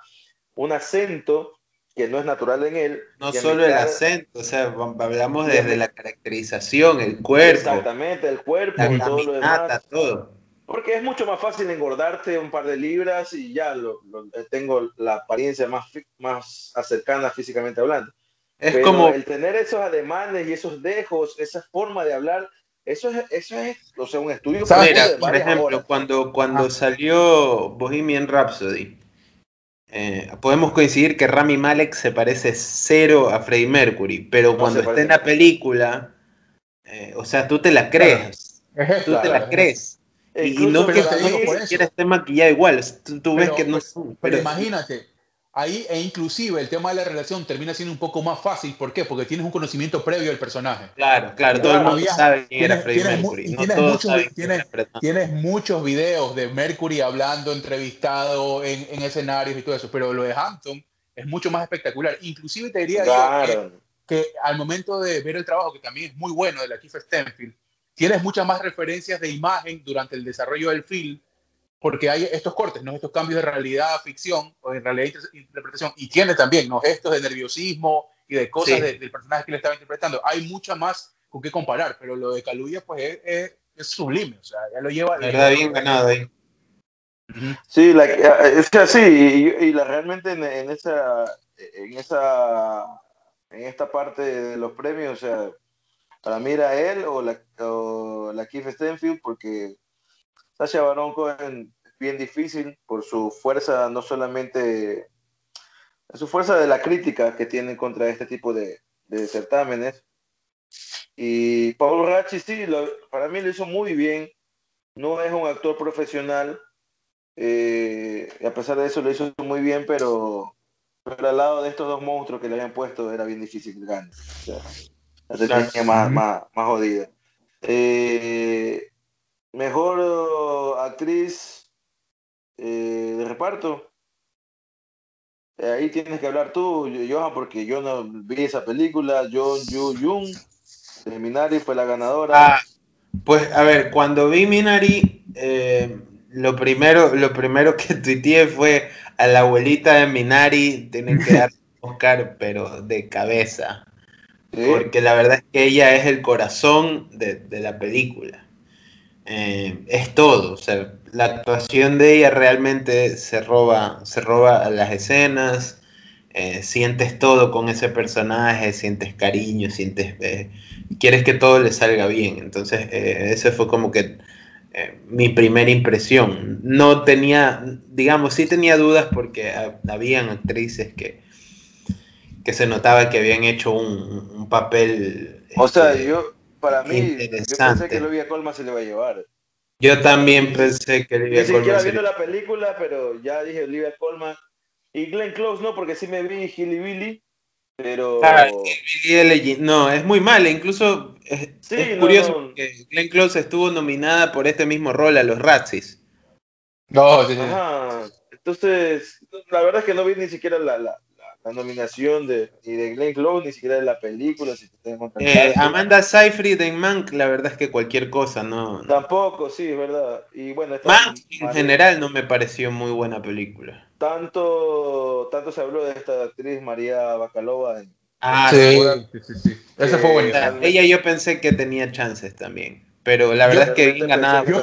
un acento que no es natural en él. No solo el acento, o sea, hablamos desde la caracterización, el cuerpo. Exactamente, el cuerpo, la todo lo demás. Todo. Porque es mucho más fácil engordarte un par de libras y ya lo, eh, tengo la apariencia más, más cercana físicamente hablando. Es como el tener esos ademanes y esos dejos, esa forma de hablar, eso es, eso es o sea, un estudio. por ejemplo, cuando, cuando ah. salió Bohemian Rhapsody, eh, podemos coincidir que Rami Malek se parece cero a Freddie Mercury, pero cuando está en la película, eh, o sea, tú te la crees. Tú te la crees y no que siquiera esté maquillada igual. Tú, ves que no Pero, imagínate, ahí e inclusive el tema de la relación termina siendo un poco más fácil. ¿Por qué? Porque tienes un conocimiento previo del personaje. Claro, claro, todo el mundo sabe quién era Freddie Mercury. tienes, muchos, tienes, muchos videos de Mercury hablando, entrevistado en, en, escenarios y todo eso, pero lo de Hampton es mucho más espectacular. Inclusive te diría yo que, al momento de ver el trabajo, que también es muy bueno de la Keith Stanfield, tienes muchas más referencias de imagen durante el desarrollo del film, porque hay estos cortes, ¿no? estos cambios de realidad a ficción o de realidad a interpretación, y tiene también ¿no? gestos de nerviosismo y de cosas del personaje que le estaba interpretando. Hay mucha más con qué comparar, pero lo de Caluya pues es, es, sublime, o sea, ya lo lleva... La verdad, bien ganado ahí. Sí, la, es que así, y, la, realmente en, en, esa, en esa, en esta parte de los premios, o sea, para mí era él o la, Keith Stenfield, porque Sasha Baron Cohen es bien difícil por su fuerza, no solamente su fuerza de la crítica que tienen contra este tipo de, certámenes. Y Paul Rachi, sí, para mí lo hizo muy bien. No es un actor profesional. Eh, a pesar de eso lo hizo muy bien, pero, al lado de estos dos monstruos que le habían puesto era bien difícil sea, la tenía más, más, más jodida. Eh, mejor actriz eh, de reparto. ahí tienes que hablar tú, Johan, porque yo no vi esa película. John Yu Jung de Minari fue la ganadora. Ah, pues a ver, cuando vi Minari, eh, lo, primero, lo primero que tuiteé fue a la abuelita de Minari, tienen que dar Oscar, pero de cabeza. Porque la verdad es que ella es el corazón de, la película. Eh, es todo. O sea, la actuación de ella realmente se roba, se roba a las escenas. Eh, sientes todo con ese personaje, sientes cariño, sientes. Eh, quieres que todo le salga bien. Entonces, ese fue como que mi primera impresión. No tenía, digamos, sí tenía dudas porque habían actrices que que se notaba que habían hecho un, papel. O sea, este, yo, para mí, yo pensé que Olivia Colman se le iba a llevar. Yo también pensé que Olivia Colman. Ni siquiera viendo la película, pero ya dije Olivia Colman. Y Glenn Close no, porque sí me vi Hilly Billy, pero. Ah, no, es muy mala. Incluso es, curioso que Glenn Close estuvo nominada por este mismo rol a los Razzies. No, sí, sí. Ajá. Entonces, la verdad es que no vi ni siquiera la, la nominación de, ni de Glenn Close, ni siquiera de la película. Si te eh, Amanda Seyfried en Mank, la verdad es que cualquier cosa, ¿no? Tampoco, sí, es verdad. Y bueno, Mank en general no me pareció muy buena película. Tanto, tanto se habló de esta actriz María Bacalova. ah, sí, sí, sí, Esa fue buena. Ella yo pensé que tenía chances también. Pero la verdad es que bien ganada. Yo,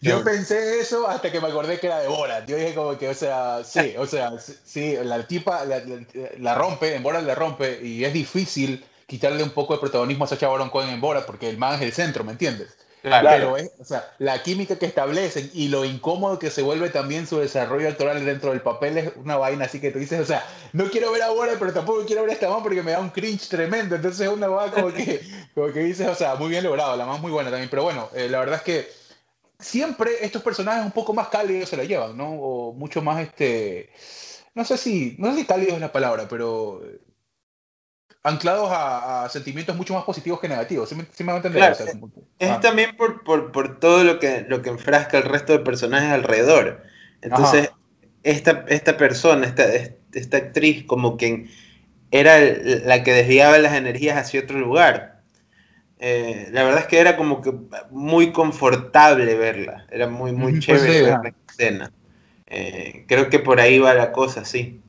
yo, pensé eso hasta que me acordé que era de Borat. Yo dije como que, o sea, sí, o sea, sí, la tipa la, rompe, en Borat la rompe y es difícil quitarle un poco de protagonismo a Sacha Baron Cohen en Borat porque el man es el centro, ¿me entiendes? Claro. Pero es, o sea, la química que establecen y lo incómodo que se vuelve también su desarrollo actoral dentro del papel es una vaina así que tú dices, o sea, no quiero ver ahora, pero tampoco quiero ver a esta man porque me da un cringe tremendo. Entonces es una vaina como que, como que dices, o sea, muy bien logrado, la más muy buena también. Pero bueno, eh, la verdad es que siempre estos personajes un poco más cálidos se la llevan, ¿no? O mucho más, este, no sé si, no sé si cálido es la palabra, pero anclados a, sentimientos mucho más positivos que negativos. ¿Sí me, sí me entender? es ah. también por, por, por, todo lo que, lo que enfrasca el resto de personajes alrededor. Entonces, esta, esta persona, esta, esta actriz, como que era la que desviaba las energías hacia otro lugar. Eh, la verdad es que era como que muy confortable verla. Era muy, muy pues chévere ver la escena. Eh, creo que por ahí va la cosa, sí.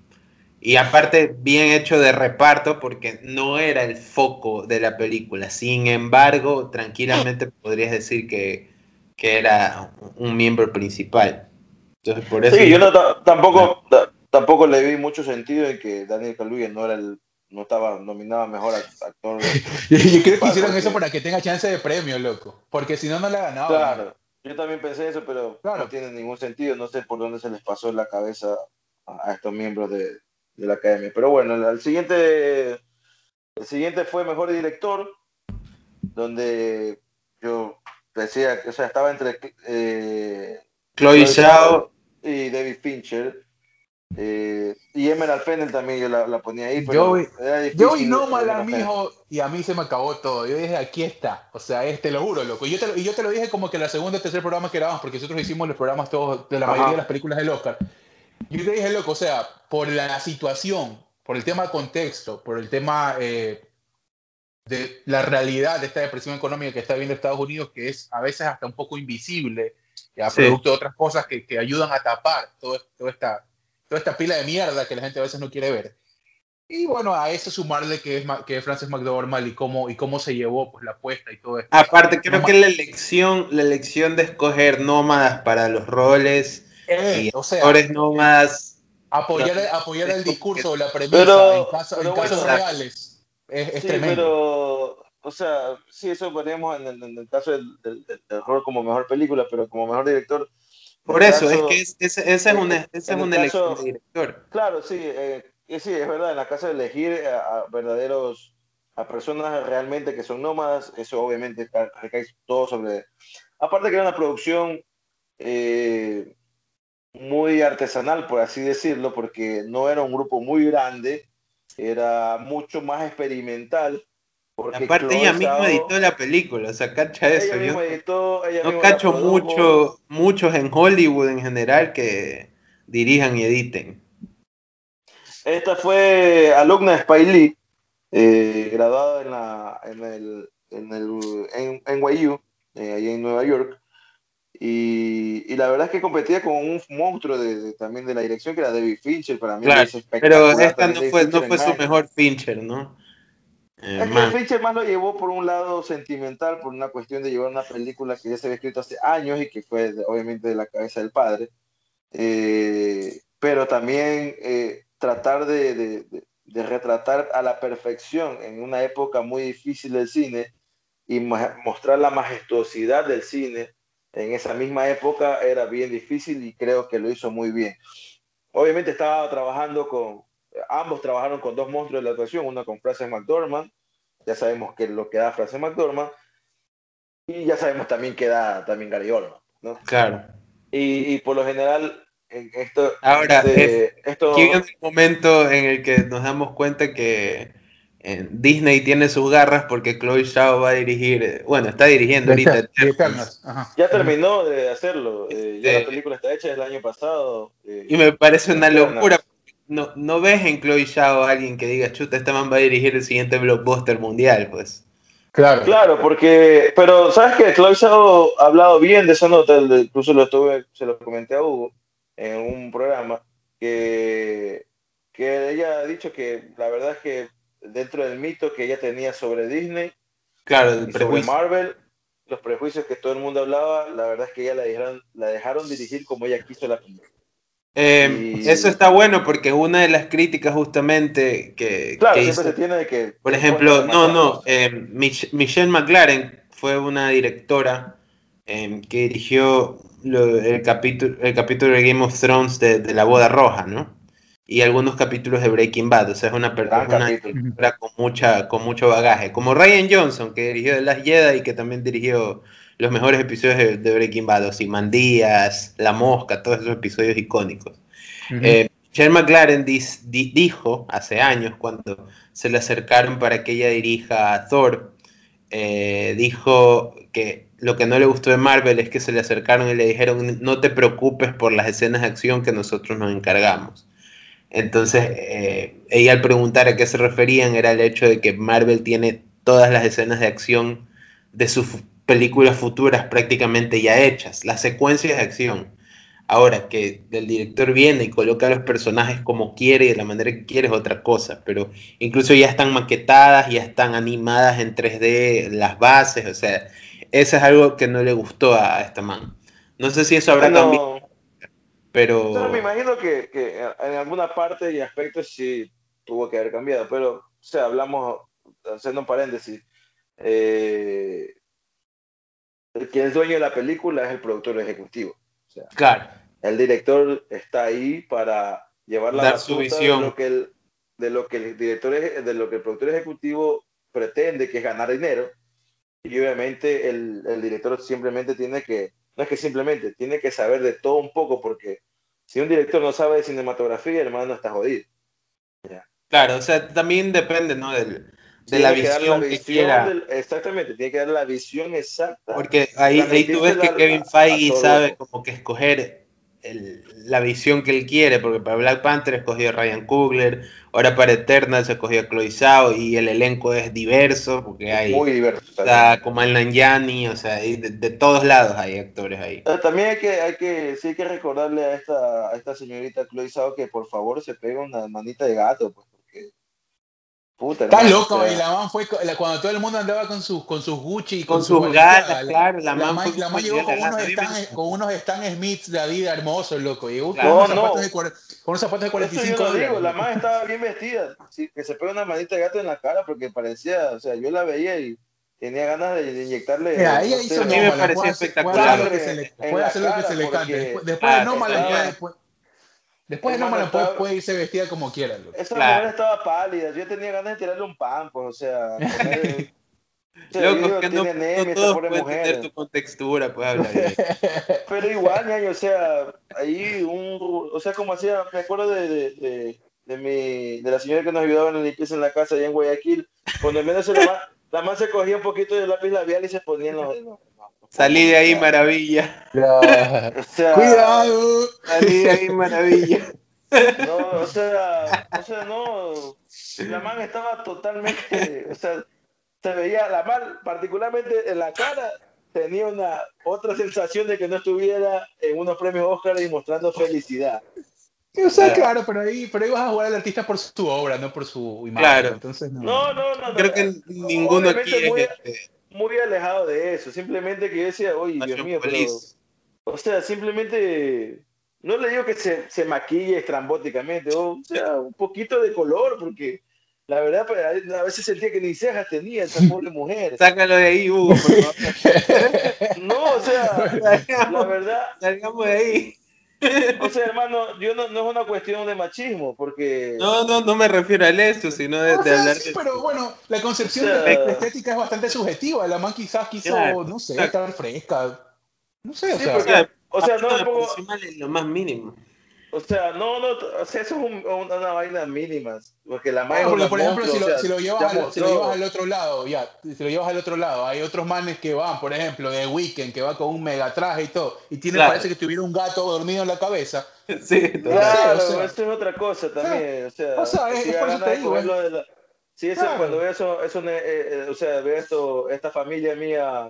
Y aparte, bien hecho de reparto, porque no era el foco de la película. Sin embargo, tranquilamente podrías decir que, era un miembro principal. Entonces, por eso. Sí, yo tampoco, tampoco le vi mucho sentido en que Daniel Kaluuya no era el no estaba nominado a mejor actor. yo creo que hicieron eso para que tenga chance de premio, loco. Porque si no, no le ganaba. Claro, yo también pensé eso, pero no tiene ningún sentido. No sé por dónde se les pasó en la cabeza a estos miembros de, de la academia. Pero bueno, el, siguiente, el siguiente fue mejor director, donde yo decía, o sea, estaba entre eh, Chloe Zhao y David Fincher. Eh, y Emerald Fennel también yo la, ponía ahí. Pero yo, y no mala, mijo, y a mí se me acabó todo. Yo dije, aquí está. O sea, este lo juro, loco. Y yo te lo, y yo te lo dije como que la segunda o tercer programa que grabamos, porque nosotros hicimos los programas todos de la mayoría de las películas del Oscar. Yo te dije, loco, o sea, por la situación, por el tema de contexto, por el tema eh, de la realidad de esta depresión económica que está viviendo Estados Unidos, que es a veces hasta un poco invisible, a producto de otras cosas que, que ayudan a tapar todo, toda, esta, toda esta pila de mierda que la gente a veces no quiere ver. Y bueno, a eso sumarle que es, que es Frances McDormand y cómo, y cómo se llevó pues, la apuesta y todo esto. Aparte, creo que la elección, la elección de escoger nómadas para los roles eh, o sea, más apoyar, apoyar el discurso, la premisa en, casos reales es, tremendo. Pero, o sea, sí, eso ponemos en, el caso del, del, como mejor película, pero como mejor director, Por eso, es que esa es una, es una elección de director. Claro, sí, eh, sí, es verdad, en la casa de elegir a, verdaderos, a personas realmente que son nómadas, eso obviamente recae todo sobre... Aparte que era una producción eh, muy artesanal, por así decirlo, porque no era un grupo muy grande, era mucho más experimental. Porque Aparte ella misma editó la película, o sea, cacha eso. no cacho mucho, muchos en Hollywood en general que dirijan y editen. Esta fue alumna de Spy Lee, eh, graduada en, la, en el, en el en, NYU, eh, ahí en Nueva York. Y, y, la verdad es que competía con un monstruo de, también de la dirección que era David Fincher. Para mí claro, pero esta no fue, no fue su mejor Fincher, ¿no? Eh, es que Fincher más lo llevó por un lado sentimental, por una cuestión de llevar una película que ya se había escrito hace años y que fue obviamente de la cabeza del padre. Eh, pero también eh, tratar de, de, de, retratar a la perfección en una época muy difícil del cine y mostrar la majestuosidad del cine en esa misma época era bien difícil y creo que lo hizo muy bien. Obviamente estaba trabajando con, ambos trabajaron con dos monstruos de la actuación, uno con Frances McDormand, ya sabemos que lo que da Frances McDormand, y ya sabemos también que da también Gary Oldman, ¿no? Claro. Y, por lo general, en esto... Ahora, este, esto... el momento en el que nos damos cuenta que Disney tiene sus garras porque Chloe Zhao va a dirigir, eh, bueno, está dirigiendo ahorita. Ya terminó de hacerlo, eh, ya la película está hecha el año pasado. Eh, y me parece una locura. No, no ves en Chloe Zhao a alguien que diga, chuta, este man va a dirigir el siguiente blockbuster mundial, pues. Claro. Claro, porque, pero sabes que Chloe Zhao ha hablado bien de esa nota, incluso lo estuve, se lo comenté a Hugo en un programa, que, que ella ha dicho que la verdad es que dentro del mito que ella tenía sobre Disney claro, sobre Marvel, los prejuicios que todo el mundo hablaba, la verdad es que ella la dejaron, la dejaron dirigir como ella quiso la película. Eh, eso está bueno porque una de las críticas justamente que... Claro, siempre se tiene de que... Por ejemplo, no, no, eh, Michelle McLaren fue una directora eh, que dirigió el, capítulo, el capítulo de Game of Thrones de La Boda Roja, ¿no? Y algunos capítulos de Breaking Bad. O sea, es una persona con, mucha, con mucho bagaje. Como Ryan Johnson, que dirigió The Last Jedi y que también dirigió los mejores episodios de, Breaking Bad, Mandías, La Mosca, todos esos episodios icónicos. Uh McLaren dijo hace años, cuando se le acercaron para que ella dirija a Thor, eh, dijo que lo que no le gustó de Marvel es que se le acercaron y le dijeron, no te preocupes por las escenas de acción que nosotros nos encargamos. Entonces, eh, ella al preguntar a qué se referían era el hecho de que Marvel tiene todas las escenas de acción de sus películas futuras prácticamente ya hechas, las secuencias de acción. Ahora, que el director viene y coloca a los personajes como quiere y de la manera que quiere es otra cosa, pero incluso ya están maquetadas, ya están animadas en 3D las bases, o sea, eso es algo que no le gustó a esta man. No sé si eso habrá cambiado pero... me imagino que, en alguna parte y aspectos sí tuvo que haber cambiado, pero, o sea, hablamos, haciendo un paréntesis, eh, el quien es dueño de la película es el productor ejecutivo. O sea, claro. El director está ahí para llevar la su visión. De lo que el, de lo que el director, de lo que el productor ejecutivo pretende, que es ganar dinero. Y obviamente el, el director simplemente tiene que no es que simplemente tiene que saber de todo un poco, porque si un director no sabe de cinematografía, hermano, está jodido. Claro, o sea, también depende, ¿no? Del, de la visión, que quiera. exactamente, tiene que dar la visión exacta. Porque ahí, ahí tú ves que Kevin Feige sabe como que escoger la visión que él quiere, porque para Black Panther escogió a Ryan Coogler, ahora para Eternal se escogió a Chloe Zhao y el elenco es diverso, porque hay muy diverso, está Kumail Nanjiani, o sea, de, todos lados hay actores ahí. Ah, también hay que, hay que, sí hay que recordarle a esta, a esta señorita Chloe Zhao que por favor se pegue una manita de gato, pues, Puta, Está loco, y la man fue cuando todo el mundo andaba con sus con sus Gucci y con, sus galas, claro, la, man, la man llegó con unos, Stan, con unos Stan Smiths de la vida hermosos, loco. Llegó con, unos zapatos de, con unos zapatos de 45 yo digo, la man estaba bien vestida, sí, que se pone una manita de gato en la cara porque parecía, o sea, yo la veía y tenía ganas de, inyectarle. Mira, ella hizo a mí me pareció espectacular. Puede hacer lo que se le, cante. Después, de Nomaland puede, después, de Nomaland puede, puede, irse vestida como quiera. Esa mujer estaba pálida. Yo tenía ganas de tirarle un pan, pues, o sea. Loco, que no, anemia, no todos pueden tener tu contextura, pues hablar Pero igual, ñaño, o sea, ahí un, o sea, como hacía, me acuerdo de, de, de, mi, de la señora que nos ayudaba en la limpieza en la casa allá en Guayaquil, cuando al menos la, la más se cogía un poquito de lápiz labial y se ponía en los... Salí de ahí, maravilla. o sea, Cuidado. Salí de ahí, maravilla. No, o sea, o sea, no, la man estaba totalmente, o sea, se veía la mal, particularmente en la cara, tenía una otra sensación de que no estuviera en unos premios Oscar y mostrando felicidad. o sea, claro, pero ahí, pero ahí vas a jugar al artista por su obra, no por su imagen. Claro. Entonces, no. No, no, no, Creo que ninguno aquí muy, este muy alejado de eso. Simplemente que yo decía, oye, Dios mío, pero. O sea, simplemente. No le digo que se, se maquille estrambóticamente, o sea, un poquito de color, porque la verdad, pues, a veces sentía que ni cejas tenía esa pobre mujer. Sácalo de ahí, Hugo, no, o sea, la verdad. Salgamos de ahí. O sea, hermano, yo no, no, es una cuestión de machismo, porque... No, no, no me refiero a eso, sino de, hablar... Sí, pero bueno, la concepción de la estética es bastante subjetiva. La man quizás quiso, no sé, estar fresca. No sé, o sea... o sea, no, lo más mínimo. O sea, no, no, o sea, eso es una vaina mínima. Porque la por, por ejemplo, si, lo, si, lo, llevas al, si lo, llevas al, otro lado, ya, si lo llevas al otro lado, hay otros manes que van, por ejemplo, de Weekend, que va con un mega traje y todo, y tiene, parece que tuviera un gato dormido en la cabeza. Sí, claro, eso es otra cosa también. O sea, o sea es, por eso te digo. sí, eso, cuando veo eso, eso eh, eh, o sea, veo esto, esta familia mía,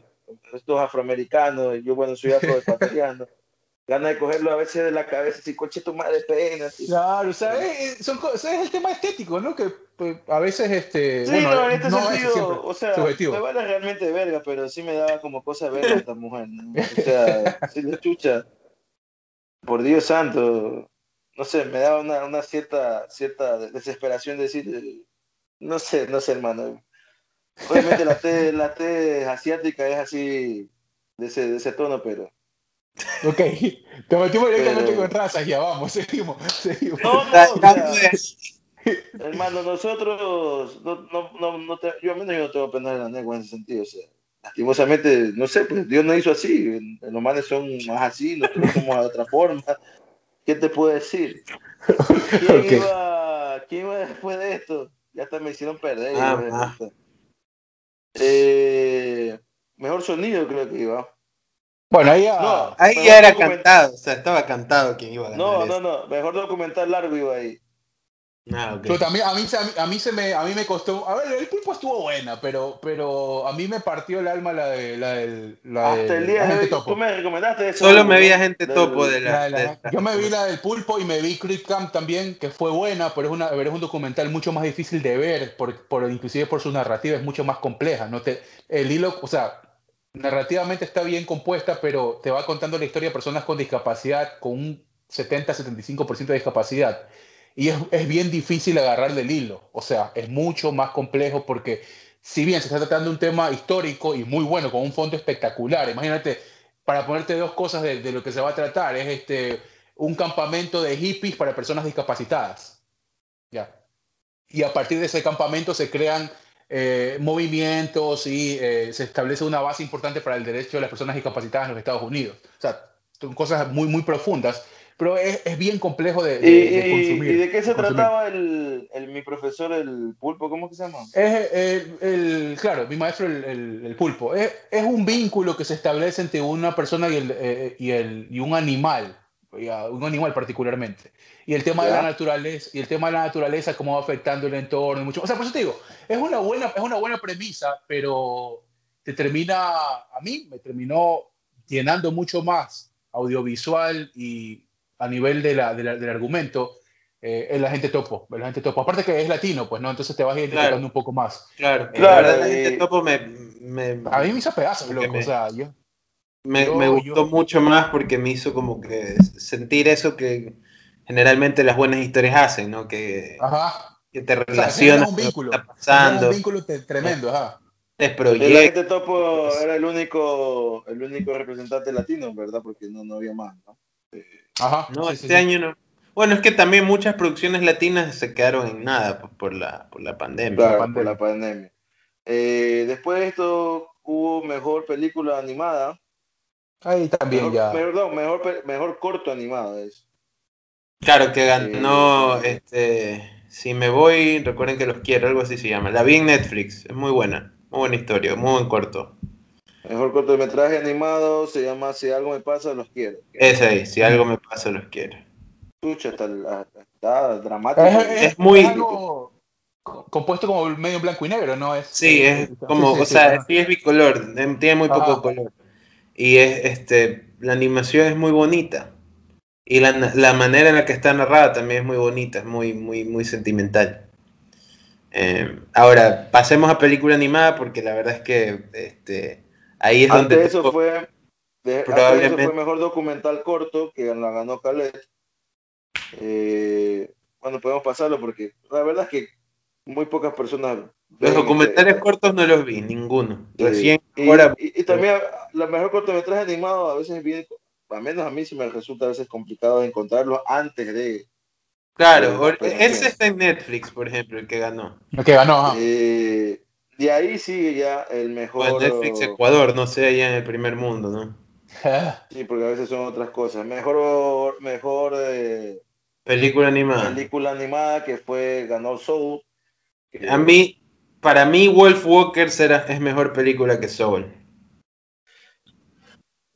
estos afroamericanos, yo, bueno, soy afroecuatoriano. Gana de cogerlo a veces de la cabeza, si coche tu madre pena. Claro, o sea, es, son, es el tema estético, ¿no? Que pues, a veces, este. Sí, bueno, no, en este sentido, o sea, me vale realmente verga, pero sí me daba como cosa ver a esta mujer, ¿no? O sea, si le chucha, por Dios santo, no sé, me daba una, una cierta, cierta desesperación de decir, no sé, no sé, hermano. Obviamente la T, la asiática es así, de ese, de ese tono, pero Ok, te metimos directamente con razas, ya vamos, seguimos, seguimos. No, no, hermano, nosotros, no, no, no, no te, yo al menos yo no tengo pena de la lengua en ese sentido, o sea, lastimosamente, no sé, pues Dios no hizo así, los manes son más así, nosotros somos de otra forma, ¿qué te puedo decir? ¿Quién, iba, ¿Quién iba después de esto? Ya hasta me hicieron perder. Ah, eh, mejor sonido creo que iba. Bueno, ahí ya, ahí ya era cantado, o sea, estaba cantado quien iba a ganar. No, no, no, mejor documental largo iba ahí. Ah, okay. también, a, mí, a, mí se me, a mí me costó. A ver, el pulpo estuvo buena, pero, pero a mí me partió el alma la de la del. La Hasta el día de hoy, tú me recomendaste eso. Solo me vi a gente topo de la. yo me vi la del pulpo y me vi Creep Camp también, que fue buena, pero es, una, es un documental mucho más difícil de ver, por, por, inclusive por su narrativa, es mucho más compleja. ¿no? Te, el hilo, o sea, narrativamente está bien compuesta, pero te va contando la historia de personas con discapacidad, con un 70-75% de discapacidad. Y es, es, bien difícil agarrar del hilo. O sea, es mucho más complejo porque si bien se está tratando un tema histórico y muy bueno, con un fondo espectacular, imagínate, para ponerte dos cosas de, de lo que se va a tratar, es este, un campamento de hippies para personas discapacitadas. ¿ya? Y a partir de ese campamento se crean eh, movimientos y eh, se establece una base importante para el derecho de las personas discapacitadas en los Estados Unidos. O sea, son cosas muy, muy profundas, pero es, es bien complejo de, de, consumir. ¿Y de qué se trataba el, el, mi profesor, el pulpo? ¿Cómo que se llama? Es el, el claro, mi maestro, el, el pulpo. Es, es, un vínculo que se establece entre una persona y, el, eh, y, el, y un animal, un animal particularmente. Y el tema de la naturaleza, y el tema de la naturaleza, cómo va afectando el entorno, y mucho. O sea, por eso te digo, es una buena, es una buena premisa, pero te termina, a mí me terminó llenando mucho más audiovisual y a nivel de la, del argumento eh, en la gente topo, la gente topo. Aparte que es latino, pues no, entonces te vas identificando un poco más. Claro, claro. la gente topo me, me, A mí me hizo pedazos, loco, o sea, yo... Me, me gustó mucho más porque me hizo como que sentir eso que generalmente las buenas historias hacen, ¿no? Que, Ajá. que te relacionas un vínculo, está pasando. Un vínculo tremendo, ajá. El agente topo era el único, el único representante latino, ¿verdad? Porque no, no había más, ¿no? Ajá. No, este año no. Bueno, es que también muchas producciones latinas se quedaron en nada pues, por, la, por la pandemia. Claro, por la pandemia. Eh, después de esto hubo mejor película animada. Ahí también ya. Perdón, mejor, mejor corto animado es. Claro, que ganó, eh, este, si me voy, recuerden que los quiero, algo así se llama. La vi en Netflix, es muy buena, muy buena historia, muy buen corto. Mejor cortometraje animado se llama Si algo me pasa, los quiero. Ese ahí, Si algo me pasa, los quiero. Escucha, está, dramático. Es, muy... compuesto como medio blanco y negro, ¿no? Es, sí, es como, o sea, sí es bicolor, tiene muy poco color. Y es, este, la animación es muy bonita. Y la, la, manera en la que está narrada también es muy bonita, es muy, muy, muy sentimental. Eh, ahora, pasemos a película animada porque la verdad es que este, ahí es donde... Eso fue, probablemente... eso fue mejor documental corto que la ganó Khaled. Eh, bueno, podemos pasarlo porque la verdad es que muy pocas personas... Los documentales cortos no los vi, ninguno. Recién, y, y, también la mejor cortometraje animado a veces viene al menos a mí sí me resulta a veces complicado encontrarlo antes de. Claro, ese está en Netflix, por ejemplo, el que ganó. El que ganó, eh, de ahí sigue ya el mejor. Netflix Ecuador, no sé, allá en el primer mundo, ¿no? sí, porque a veces son otras cosas. Mejor, mejor eh, película animada. Película animada que fue ganó Soul. A mí, para mí, Wolf Walker será, es mejor película que Soul.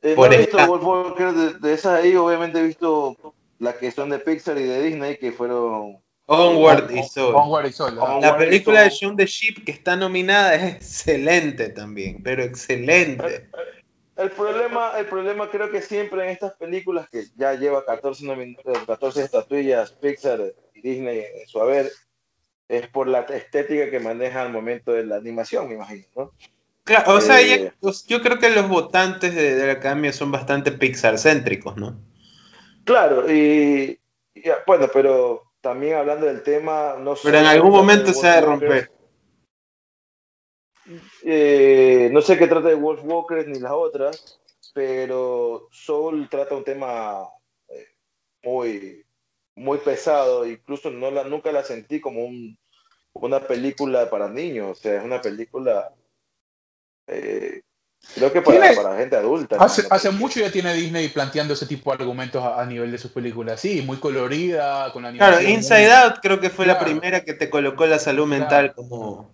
Eh, he visto Wolf Walker de, esas ahí, obviamente he visto las que son de Pixar y de Disney, que fueron Onward y Soul. Onward y Soul la película de Shaun the Sheep que está nominada es excelente también, pero excelente. El, problema, el problema creo que siempre en estas películas que ya lleva 14, 14 estatuillas Pixar y Disney en su haber, es por la estética que maneja al momento de la animación, me imagino, ¿no? O sea, eh, yo creo que los votantes de, la academia son bastante Pixar-céntricos, ¿no? Claro, y, bueno, pero también hablando del tema, no sé. Pero en algún momento se ha de romper. Eh, no sé qué trata de Wolf Walker ni las otras, pero Soul trata un tema eh, muy, muy pesado, incluso no la, nunca la sentí como un, una película para niños, o sea, es una película eh, creo que para, gente adulta. Hace, mucho ya tiene Disney planteando ese tipo de argumentos a, nivel de sus películas. Sí, muy colorida, con Claro, Inside Out creo que fue la primera que te colocó la salud mental como.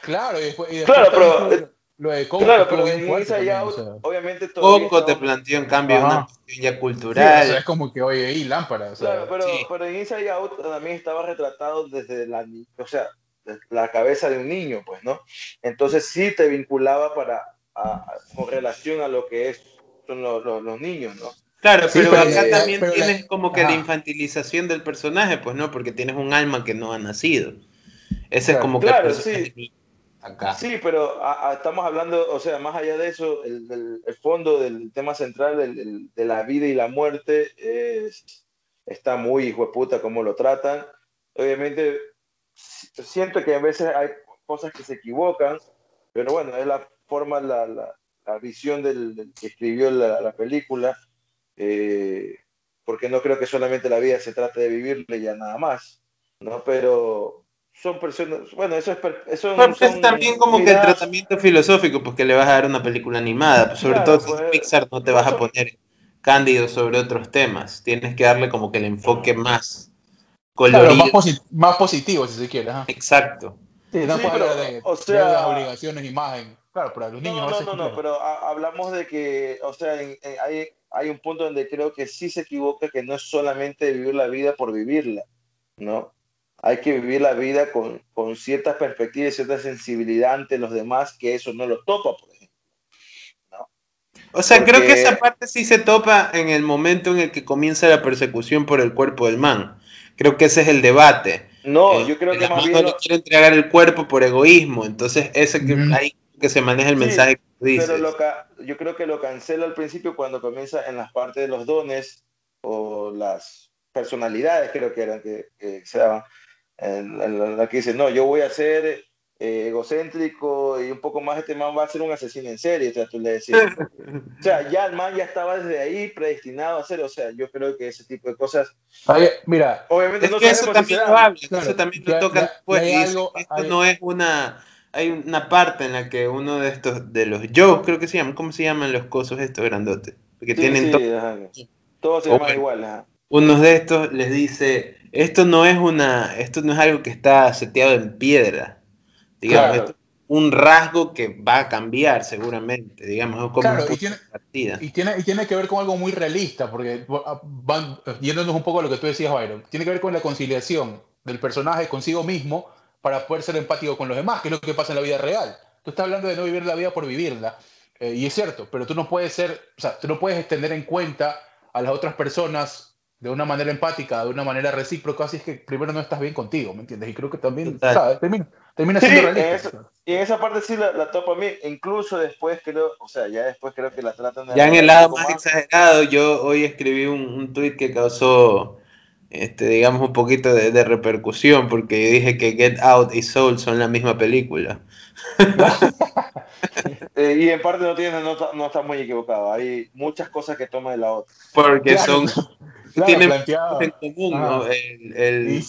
Claro, y después. claro, pero. Lo de Coco, claro, pero en Inside Out, obviamente Coco te planteó en cambio una cuestión ya cultural. es como que hoy ahí lámpara. claro, pero, pero en Inside Out también estaba retratado desde la. O sea, la cabeza de un niño, pues, ¿no? Entonces sí te vinculaba para, con relación a lo que es, son los, los, niños, ¿no? Claro, pero, acá también tienes como que la infantilización del personaje, pues, ¿no? Porque tienes un alma que no ha nacido. Ese es como que claro, sí. Acá. Sí, pero estamos hablando, o sea, más allá de eso, el, el, fondo del tema central de la vida y la muerte es, está muy hijo de puta cómo lo tratan. Obviamente siento que a veces hay cosas que se equivocan, pero bueno, es la forma, la, la, visión del, que escribió la, película, eh, porque no creo que solamente la vida se trate de vivirle ya nada más, ¿no? Pero son personas, bueno, eso es... Eso es también como que el tratamiento filosófico, pues que le vas a dar una película animada, pues, sobre todo si pues, Pixar no te vas a poner cándido sobre otros temas, tienes que darle como que el enfoque más más, positivo, si se quiere. Exacto. Sí, no de, o sea, las obligaciones, imagen. Claro, para los niños. No, no, no, pero hablamos de que, o sea, hay, hay un punto donde creo que sí se equivoca, que no es solamente vivir la vida por vivirla, ¿no? Hay que vivir la vida con, con ciertas perspectivas, cierta sensibilidad ante los demás, que eso no lo topa, por ejemplo. ¿no? O sea, creo que esa parte sí se topa en el momento en el que comienza la persecución por el cuerpo del man. Creo que ese es el debate. No, eh, yo creo que más bien. No quiere entregar el cuerpo por egoísmo, entonces ese que ahí que se maneja el mensaje que dices. Pero yo creo que lo cancela al principio cuando comienza en las partes de los dones o las personalidades, creo que eran que, se daban. En, la que dice, no, yo voy a hacer eh, egocéntrico y un poco más este man va a ser un asesino en serie, o sea, tú le decías. o sea, ya el man ya estaba desde ahí predestinado a hacer, o sea, yo creo que ese tipo de cosas... mira, obviamente no que eso también lo habla, eso también lo toca pues, esto no es una... Hay una parte en la que uno de estos, de los yo, creo que se llaman, ¿cómo se llaman los cosos estos grandotes? Porque tienen todos se llaman igual, Uno de estos les dice, esto no es una, esto no es algo que está seteado en piedra Digamos, un rasgo que va a cambiar seguramente, digamos, como y tiene, y, tiene, y tiene que ver con algo muy realista, porque ah, van yéndonos un poco a lo que tú decías, Byron, tiene que ver con la conciliación del personaje consigo mismo para poder ser empático con los demás, que es lo que pasa en la vida real. Tú estás hablando de no vivir la vida por vivirla, eh, y es cierto, pero tú no puedes ser, o sea, tú no puedes tener en cuenta a las otras personas de una manera empática, de una manera recíproca, así es que primero no estás bien contigo, ¿me entiendes? Y creo que también termina siendo realista. y en esa parte sí la, la topo a mí, incluso después creo, o sea, ya después creo que la tratan de... Ya en el lado más, exagerado, yo hoy escribí un, un tweet que causó, este, digamos, un poquito de, repercusión, porque dije que Get Out y Soul son la misma película. Eh, y en parte no tiene, no, no está muy equivocado. Hay muchas cosas que toma de la otra. Porque son tiene en común, El,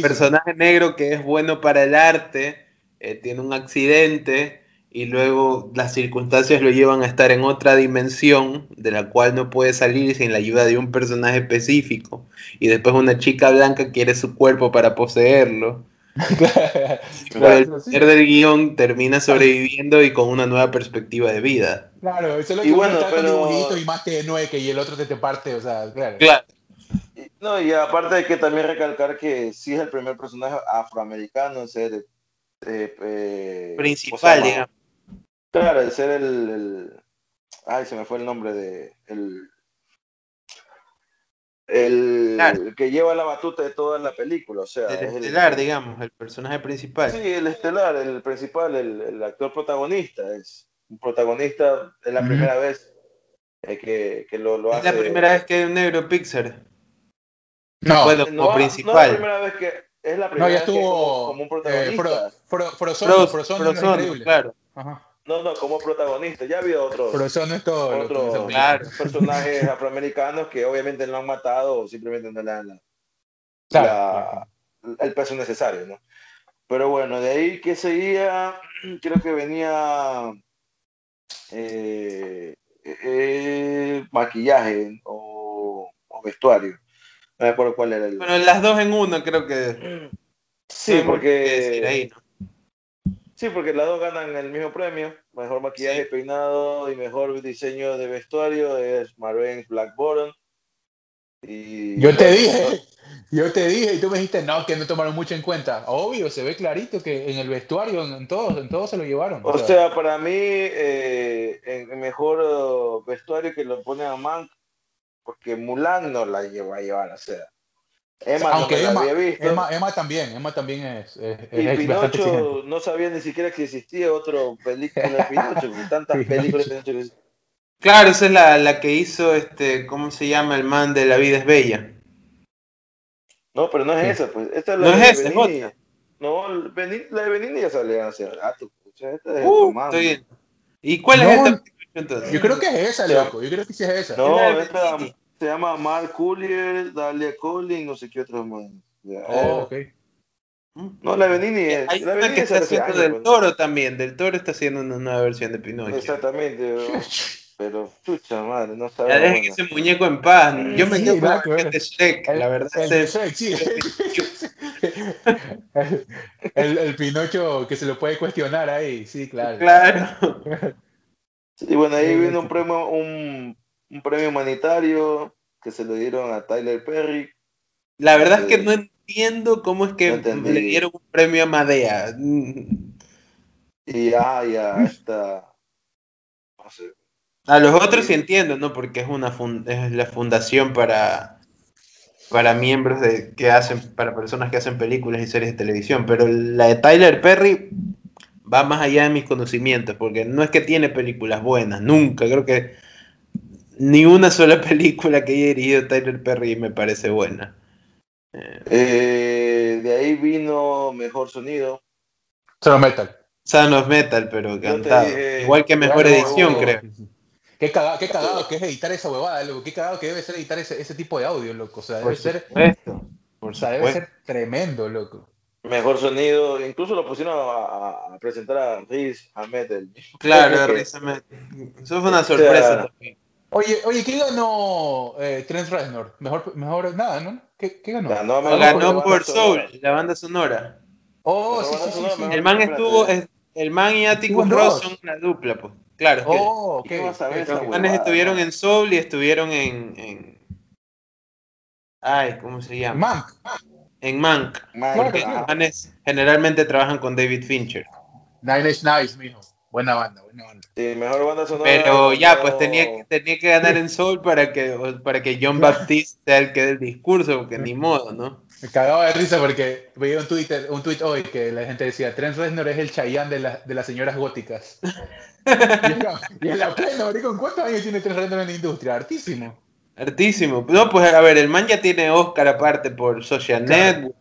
personaje negro que es bueno para el arte eh, tiene un accidente y luego las circunstancias lo llevan a estar en otra dimensión de la cual no puede salir sin la ayuda de un personaje específico. Y después una chica blanca quiere su cuerpo para poseerlo. el poder del guion termina sobreviviendo y con una nueva perspectiva de vida. Claro, eso es lo que y bueno, pero... y más que nueve y el otro te, te parte, o sea, claro. claro. No, y aparte hay que también recalcar que sí es el primer personaje afroamericano en ser eh, eh, principal, digamos. Claro, el ser el, Ay, se me fue el nombre de. El, el, que lleva la batuta de toda la película, o sea. El estelar, digamos, el personaje principal. Sí, el estelar, el principal, el, actor protagonista. Es un protagonista, es la primera vez eh, que, que, lo, lo hace. Es la primera vez que hay un negro Pixar. No, bueno, como principal. No es la primera vez que es la primera no, ya estuvo, como, un protagonista. Eh, Fro, claro. No, no, como protagonista. Ya había otros, otros claro. personajes afroamericanos que obviamente no han matado o simplemente no le dan la, el peso necesario, ¿no? Pero bueno, de ahí que seguía, creo que venía eh, eh, maquillaje o, o vestuario. No me acuerdo cuál era el. Bueno, las dos en uno creo que. Sí, porque. Sí, porque las dos ganan el mismo premio. Mejor maquillaje, peinado y mejor diseño de vestuario es Marvin Blackburn. Y... Yo te dije, yo te dije y tú me dijiste, no, que no tomaron mucho en cuenta. Obvio, se ve clarito que en el vestuario, en todos, en todos se lo llevaron. O, sea, para mí, eh, el mejor vestuario que lo pone a Mank porque Mulan no la llevó a llevar, o sea. Emma Aunque no Emma, había visto. Emma, también, Emma también es. y Pinocho no sabía ni siquiera que existía otra película de Pinocho, tantas películas de Pinocho Claro, esa es la, la, que hizo, este, ¿cómo se llama? El man de La vida es bella. No, pero no es esa, pues. Esta es la no de es esa. No, la de Benini ya sale hace rato. Esta es uh, estoy bien. ¿Y cuál es esta? Entonces? Yo creo que es esa, loco. Yo creo que sí es esa. No, esta, se llama Mark Collier, Dalia Collins, no sé qué otro más. Oh, ok. No, la Benini es. Hay la una que está haciendo del pues. Toro también. Del Toro está haciendo una nueva versión de Pinocho. Exactamente. Pero, chucha madre, no sabes. Ya dejen ese muñeco en paz. Yo me quedo con el de Shrek, la verdad. El, Shrek, sí. el, el Pinocho que se lo puede cuestionar ahí, sí, claro. Claro. Sí, bueno, ahí vino un premio, un, un premio humanitario que se le dieron a Tyler Perry. La verdad es que no entiendo cómo es que le dieron un premio a Madea. Y ya, ya, está. No sé. A los otros sí entiendo, ¿no? Porque es una es la fundación para, para miembros de, que hacen, para personas que hacen películas y series de televisión. Pero la de Tyler Perry va más allá de mis conocimientos, porque no es que tiene películas buenas, nunca. Creo que ni una sola película que haya dirigido Tyler Perry me parece buena. Eh, de ahí vino Mejor Sonido, Son of Metal. Son of Metal, pero cantado. Igual que mejor edición, creo. Qué cagado, qué cagado que es editar esa huevada, loco. Qué cagado que debe ser editar ese, ese tipo de audio, loco. O sea, debe ser. o sea, debe ser tremendo, loco. Mejor sonido, incluso lo pusieron a, presentar a Riz Ahmed. Claro, a Riz Ahmed. Eso fue una sorpresa también. Oye, oye, ¿qué ganó eh, Trent Reznor? Mejor, mejor nada, ¿no? ¿Qué, qué ganó? Ganó, ganó por, Soul, la banda sonora. Oh, sí, sí, sí, El man estuvo, el man y Atticus Ross son una dupla, pues. Claro. Oh, ¿qué vas a ver? Los manes estuvieron en Soul y estuvieron en, en... Ay, ¿cómo se llama? Mank. En Mank. porque los manes generalmente trabajan con David Fincher. Nine Inch Nice, mijo. Buena banda, buena banda. Sí, mejor banda sonora. Pero ya, pues tenía, tenía que ganar en Soul para que, para que John Baptiste sea el que dé el discurso, porque ni modo, ¿no? Me cagaba de risa porque veía un Twitter, un tweet hoy que la gente decía, Trent Reznor es el Chayanne de, de las señoras góticas. y, en la plena, ¿con cuántos años tiene Trent Reznor en la industria? Artísimo. Artísimo. No, pues a ver, el man ya tiene Oscar aparte por Social Network.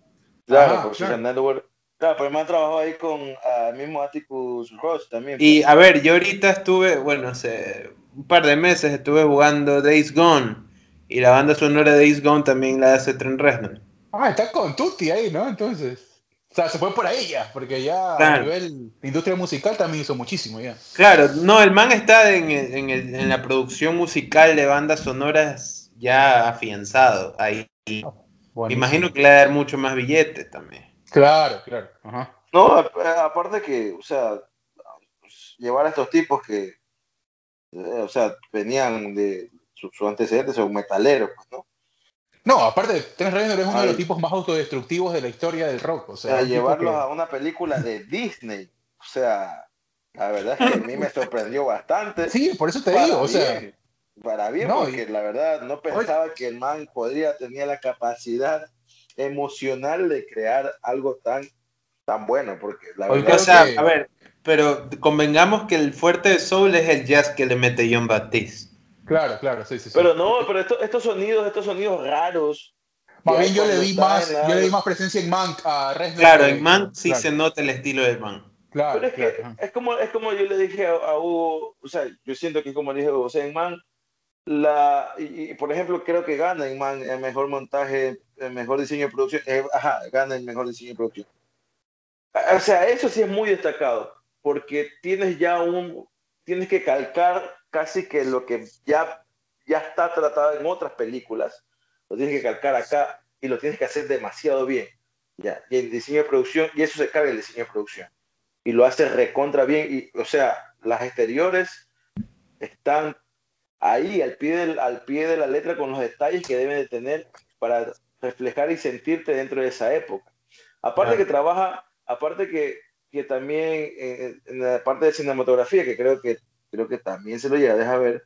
Claro, por Social Network. Claro, pero el man trabajó ahí con el mismo Atticus Ross también. Y pues. a ver, yo ahorita estuve, bueno, hace un par de meses estuve jugando Days Gone. Y la banda sonora de Days Gone también la hace Trent Reznor. Ah, está con Tutti ahí, ¿no? Entonces. O sea, se fue por ahí ya, porque ya a nivel industria musical también hizo muchísimo ya. Claro, no, el man está en, en, el, en la producción musical de bandas sonoras ya afianzado ahí. Oh, Imagino que le va a dar mucho más billetes también. Claro, claro. Ajá. No, aparte que, o sea, llevar a estos tipos que, eh, o sea, venían de sus su antecedentes, son metaleros, pues, ¿no? No, aparte, Trent Reznor es uno de los tipos más autodestructivos de la historia del rock. O sea, llevarlo a una película de Disney. O sea, la verdad es que a mí me sorprendió bastante. Sí, por eso te digo, o sea. Para bien, porque la verdad no pensaba que el man podría tener la capacidad emocional de crear algo tan, tan bueno, porque la verdad. O sea, a ver, pero convengamos que el fuerte de Soul es el jazz que le mete John Baptiste. Claro, claro, sí, sí. Pero no, pero estos sonidos, estos sonidos raros. Más bien yo le di más, yo le di más presencia en Mank a Reznor. Claro, en Mank sí se nota el estilo de Mank. Claro, pero es que es como, es como yo le dije a, Hugo, o sea, yo siento que como le dije a Hugo, o sea, en Mank, la, y, por ejemplo, creo que gana en Mank el mejor montaje, el mejor diseño de producción, eh, ajá, gana el mejor diseño de producción. O sea, eso sí es muy destacado, porque tienes ya un, tienes que calcar casi que lo que ya, ya está tratado en otras películas, lo tienes que calcar acá y lo tienes que hacer demasiado bien. Ya, y el diseño de producción, y eso se carga el diseño de producción. Y lo hace recontra bien, y, o sea, las exteriores están ahí al pie, del, al pie de la letra con los detalles que deben de tener para reflejar y sentirte dentro de esa época. Aparte que trabaja, aparte que, que también en, en, la parte de cinematografía, que creo que creo que también se lo llega, deja ver.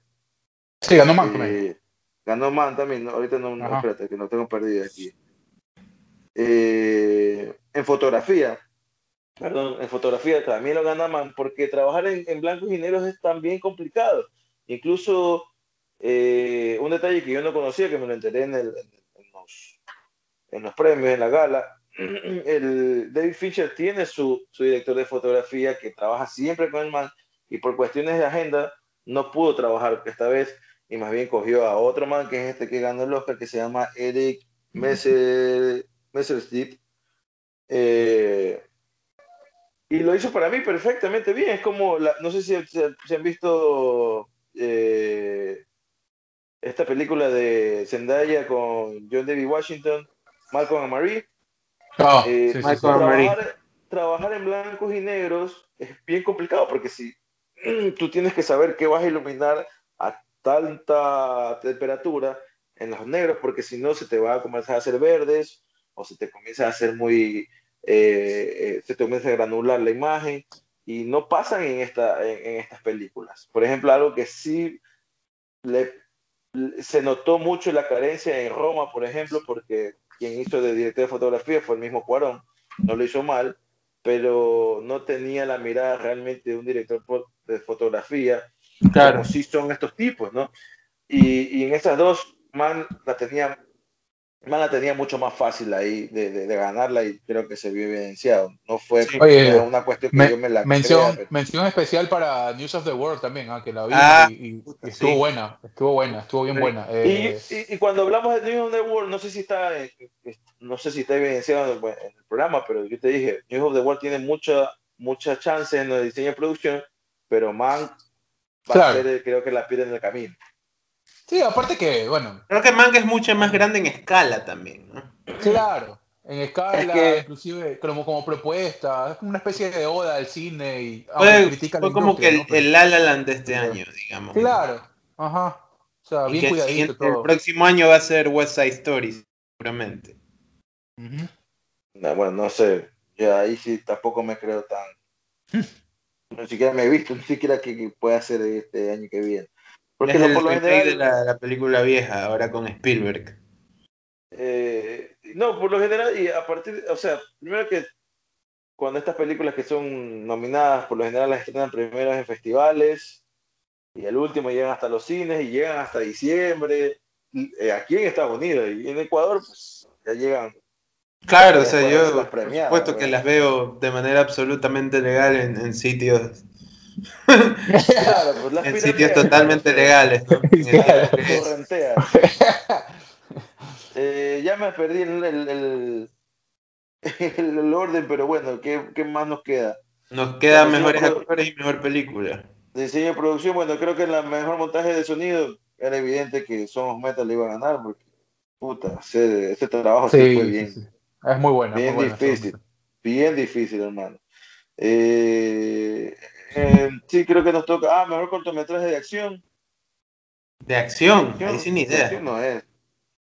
Sí, ganó Man también. Eh, ganó Man también, ahorita no, no, espérate, que no tengo perdido aquí. Eh, en fotografía, perdón, en fotografía también lo gana Man, porque trabajar en, en blancos y negros es también complicado. Incluso eh, un detalle que yo no conocía, que me lo enteré en, el, en, los, en los premios, en la gala, el David Fincher tiene su, su director de fotografía que trabaja siempre con el man y por cuestiones de agenda no pudo trabajar esta vez y más bien cogió a otro man que es este que ganó el Oscar que se llama Eric Messer, eh, y lo hizo para mí perfectamente bien. Es como, no sé si se, han visto eh, esta película de Zendaya con John David Washington, Malcolm and Marie. Ah, eh, trabajar, trabajar en blancos y negros es bien complicado porque si tú tienes que saber qué vas a iluminar a tanta temperatura en los negros, porque si no se te va a comenzar a hacer verdes o se te comienza a hacer muy, eh, eh, se te comienza a granular la imagen y no pasan en, esta, en, estas películas. Por ejemplo, algo que sí se notó mucho la carencia en Roma, por ejemplo, porque quien hizo de director de fotografía fue el mismo Cuarón, no lo hizo mal, pero no tenía la mirada realmente de un director de fotografía, claro. como sí son estos tipos, ¿no? Y, y en estas dos, man, la tenían Mana tenía mucho más fácil ahí de, ganarla y creo que se vio evidenciado. No fue una cuestión que yo me la mención, mención especial para News of the World también, ah, que la vi ah, y, estuvo buena, estuvo buena, estuvo bien buena. Eh, y, cuando hablamos de News of the World, no sé si está, eh, no sé si está evidenciado en el, programa, pero yo te dije, News of the World tiene mucha, muchas chances en el diseño y producción, pero Man va a ser, creo que la pierde en el camino. Sí, aparte que, bueno. Creo que Manga es mucho más grande en escala también, ¿no? Claro, en escala, inclusive como, como propuesta, es como una especie de oda al cine y fue, fue como que el, el La Land de este año, digamos. Claro, ajá. O sea, bien cuidadito todo. El próximo año va a ser West Side Story, seguramente. no, bueno, no sé. Ya ahí sí tampoco me creo tan. ni siquiera me he visto, ni siquiera que, pueda ser este año que viene. Porque es por lo general, de la, película vieja, ahora con Spielberg. Eh, no, por lo general, y a partir, o sea, primero que cuando estas películas que son nominadas, por lo general las estrenan primero en festivales, y el último llegan hasta los cines y llegan hasta diciembre, eh, aquí en Estados Unidos y en Ecuador, pues ya llegan. Claro, o sea, yo por supuesto que las veo de manera absolutamente legal en sitios pues en sitios totalmente legales. Eh, ya me perdí el, el, el, orden, pero bueno, ¿qué, ¿qué, más nos queda? Nos quedan mejores actores y mejor película. Diseño de producción, bueno, creo que en la mejor montaje de sonido era evidente que Somos Metal le iba a ganar, porque puta, ese, trabajo sí, fue bien. Es muy bueno. Bien muy difícil, bien difícil, hermano. Eh, eh, sí, creo que nos toca. Ah, mejor cortometraje de acción. De acción, ahí sin idea. no es.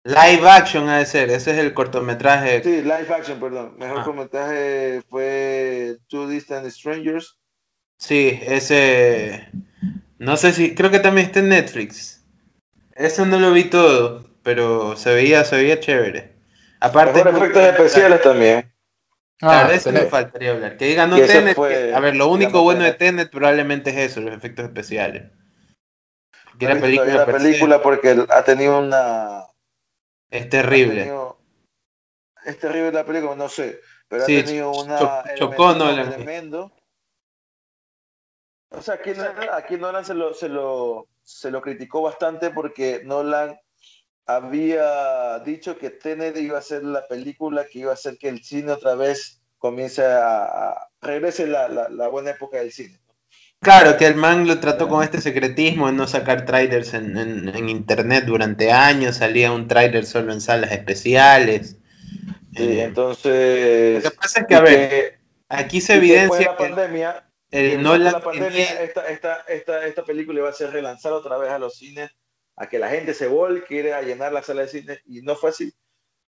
Live action ha de ser, ese es el cortometraje. Sí, live action, perdón. Mejor ah. cortometraje fue Two Distant Strangers. Sí, ese. No sé si. Creo que también está en Netflix. Eso no lo vi todo, pero se veía, se veía chévere. Aparte. Mejor efectos especiales también. Ah, eso me faltaría hablar. Que digan, no Tenet. a ver, lo único bueno de Tenet probablemente es eso, los efectos especiales. Que la película, la película porque ha tenido una. Es terrible. Es terrible la película, no sé. Pero ha tenido una. chocó Tremendo. O sea, aquí, aquí Nolan se lo, se, lo, se lo criticó bastante porque Nolan había dicho que Tenet iba a ser la película que iba a hacer que el cine otra vez comience a, regrese la, la, buena época del cine. Claro, que el man lo trató con este secretismo de no sacar trailers en, en, internet durante años, salía un trailer solo en salas especiales. Sí, entonces... Lo que pasa es que, a ver, aquí se evidencia la pandemia, el, no la, pandemia, esta, esta, esta, esta película iba a ser relanzada otra vez a los cines a que la gente se volque a llenar la sala de cine y no fue así.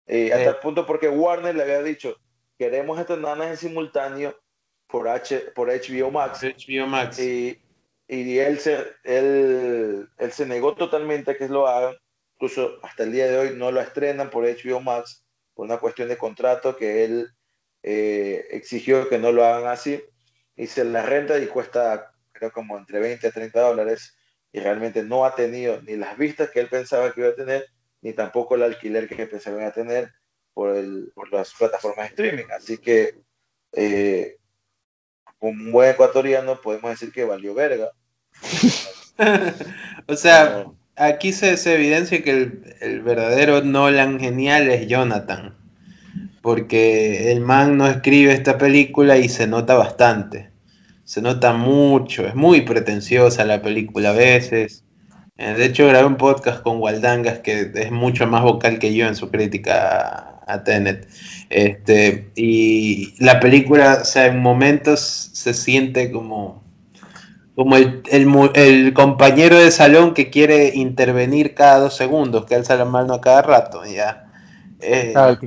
Eh, hasta el punto porque Warner le había dicho, queremos estrenarlas en simultáneo por, H, por HBO Max. HBO Max. Y, y él, se, él, él, se negó totalmente a que lo hagan. Incluso hasta el día de hoy no lo estrenan por HBO Max por una cuestión de contrato que él eh, exigió que no lo hagan así. Y se la renta y cuesta creo como entre 20 a 30 dólares y realmente no ha tenido ni las vistas que él pensaba que iba a tener, ni tampoco el alquiler que pensaba a tener por, el, por las plataformas de streaming. Así que, eh, un buen ecuatoriano, podemos decir que valió verga. o sea, aquí se, se evidencia que el, el, verdadero Nolan genial es Jonathan. Porque el man no escribe esta película y se nota bastante se nota mucho, es muy pretenciosa la película a veces. Eh, de hecho, grabé un podcast con Waldangas que es mucho más vocal que yo en su crítica a, Tenet. Este, y la película, o sea, en momentos se siente como, como el, el, compañero de salón que quiere intervenir cada dos segundos, que alza la mano a cada rato. Ya. Eh, ah,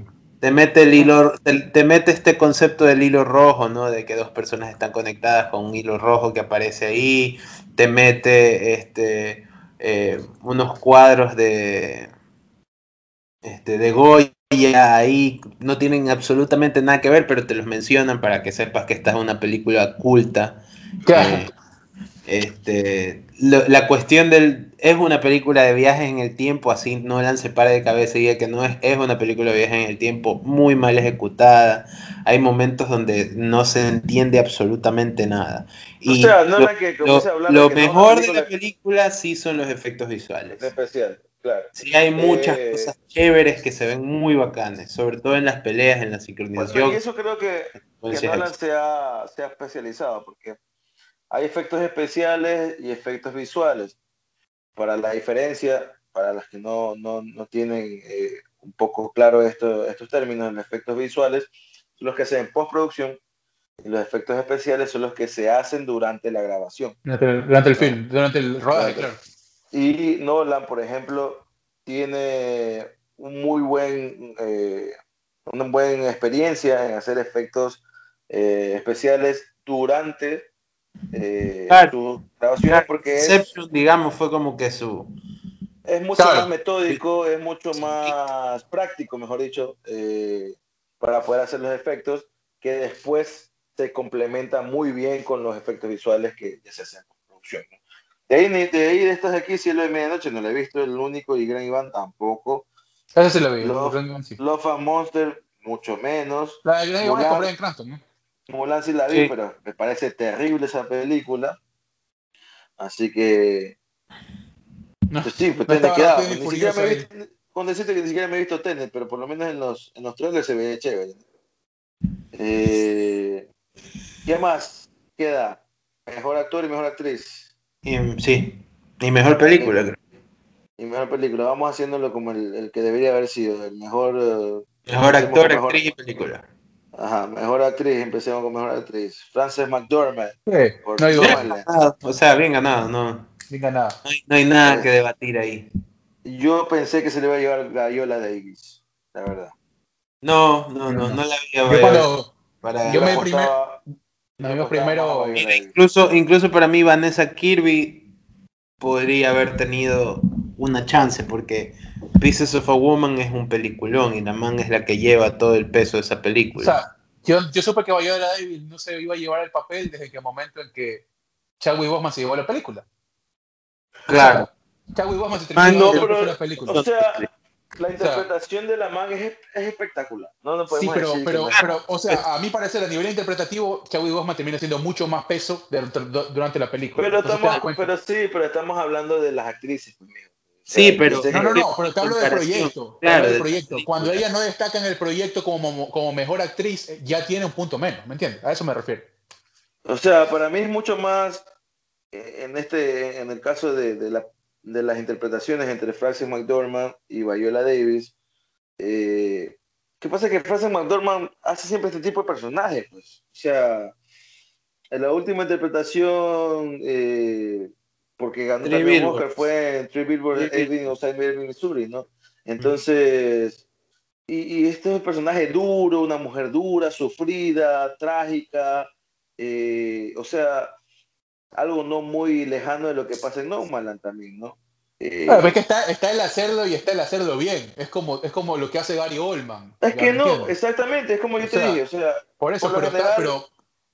te mete el hilo, te, mete este concepto del hilo rojo, ¿no? De que dos personas están conectadas con un hilo rojo que aparece ahí, te mete este eh, unos cuadros de este de Goya ahí, no tienen absolutamente nada que ver, pero te los mencionan para que sepas que esta es una película culta. Eh, este, la cuestión del es una película de viajes en el tiempo, así no la separe de cabeza y que no es, es una película de viajes en el tiempo muy mal ejecutada. Hay momentos donde no se entiende absolutamente nada. Y lo, mejor de la película sí son los efectos visuales. Especial, claro. Sí hay muchas eh, cosas chéveres que se ven muy bacanes, sobre todo en las peleas, en la sincronización. y eso creo que, que Nolan se ha, se ha especializado, porque hay efectos especiales y efectos visuales. Para la diferencia, para las que no, no, no tienen eh, un poco claro esto, estos términos, los efectos visuales son los que se hacen en postproducción y los efectos especiales son los que se hacen durante la grabación. Durante el, film, durante el rodaje, claro. Y Nolan, por ejemplo, tiene un muy buen, eh, una buena experiencia en hacer efectos eh, especiales durante eh, su grabación porque es, digamos, fue como que su... Es mucho más metódico, es mucho más práctico, mejor dicho, eh, para poder hacer los efectos que después se complementa muy bien con los efectos visuales que ya se hacen en producción. De, ahí, de ahí, de estas de aquí, Cielo de Medianoche, no lo he visto, el único, y Gran Iván tampoco. Ese sí lo vi, Love, Monster, mucho menos. La de Gran Iván en Cranston, ¿no? Mulan sí la vi, pero me parece terrible esa película. Así que. No, pues sí, pues Tenet quedaba. con decirte que ni siquiera me he visto Tenet, pero por lo menos en los, en los trailers se ve chévere. Eh, ¿Qué más queda? Mejor actor y mejor actriz. sí, y mejor película, creo. Y mejor película. Vamos haciéndolo como el, el que debería haber sido. El mejor. Eh, mejor actor, actriz y película. Ajá, mejor actriz, empecemos con mejor actriz. Frances McDormand. Sí, no hay duda. O sea, bien ganado, no. Bien ganado. No hay, nada que debatir ahí. Yo pensé que se le iba a llevar Gaiola Davis, la verdad. No, no, no, no, la había Yo cuando, para, yo me primero, primero incluso, incluso para mí Vanessa Kirby podría haber tenido una chance porque Pieces of a Woman es un peliculón y la man es la que lleva todo el peso de esa película. O sea, yo, yo supe que Viola Davis no se iba a llevar el papel desde el momento en que Chadwick Boseman se llevó la película. Claro. Chadwick Boseman se terminó ah, la película. O sea, la interpretación de la man es, es espectacular. No, no sí, pero, pero, pero, o sea, a mí parece a nivel interpretativo, Chadwick Boseman termina siendo mucho más peso durante la película. Pero, estamos, pero sí, pero estamos hablando de las actrices, conmigo. Sí, pero. No, no, no, pero te hablo del proyecto. Claro, del proyecto. Cuando ella no destaca en el proyecto como, como mejor actriz, eh, ya tiene un punto menos, ¿me entiendes? A eso me refiero. O sea, para mí es mucho más eh, en este, en el caso de, de, la, de las interpretaciones entre Frances McDormand y Viola Davis. Eh, ¿Qué pasa? Que Frances McDormand hace siempre este tipo de personajes, pues. O sea, en la última interpretación. Eh, porque ganó también Oscar fue en Three Billboards Ebbing Outside Missouri, ¿no? Entonces, y, este es un personaje duro, una mujer dura, sufrida, trágica, eh, o sea, algo no muy lejano de lo que pasa en Nomadland también, ¿no? Eh, es que está, está el hacerlo y está el hacerlo bien. Es como, es como lo que hace Gary Oldman. Es que no, exactamente, es como yo te dije. O sea, por eso, pero, pero,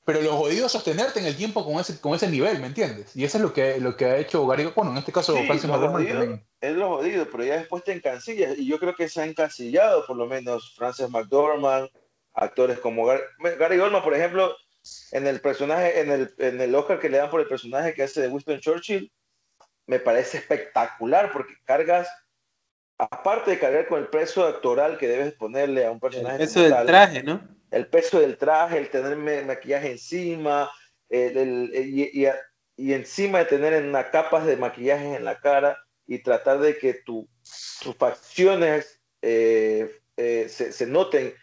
pero lo jodido es sostenerte en el tiempo con ese, con ese nivel, ¿me entiendes? Y eso es lo que, lo que ha hecho Gary, bueno, en este caso Francis McDormand Es lo jodido, pero ya después te encasillas, y yo creo que se ha encasillado por lo menos Francis McDormand, actores como Gary, Gary Oldman, por ejemplo, en el personaje, en el, en el Oscar que le dan por el personaje que hace de Winston Churchill, me parece espectacular porque cargas, aparte de cargar con el peso actoral que debes ponerle a un personaje. Eso del traje, ¿no? El peso del traje, el tener maquillaje encima, y, encima de tener una capas de maquillaje en la cara y tratar de que tu, tus facciones eh, eh, se, noten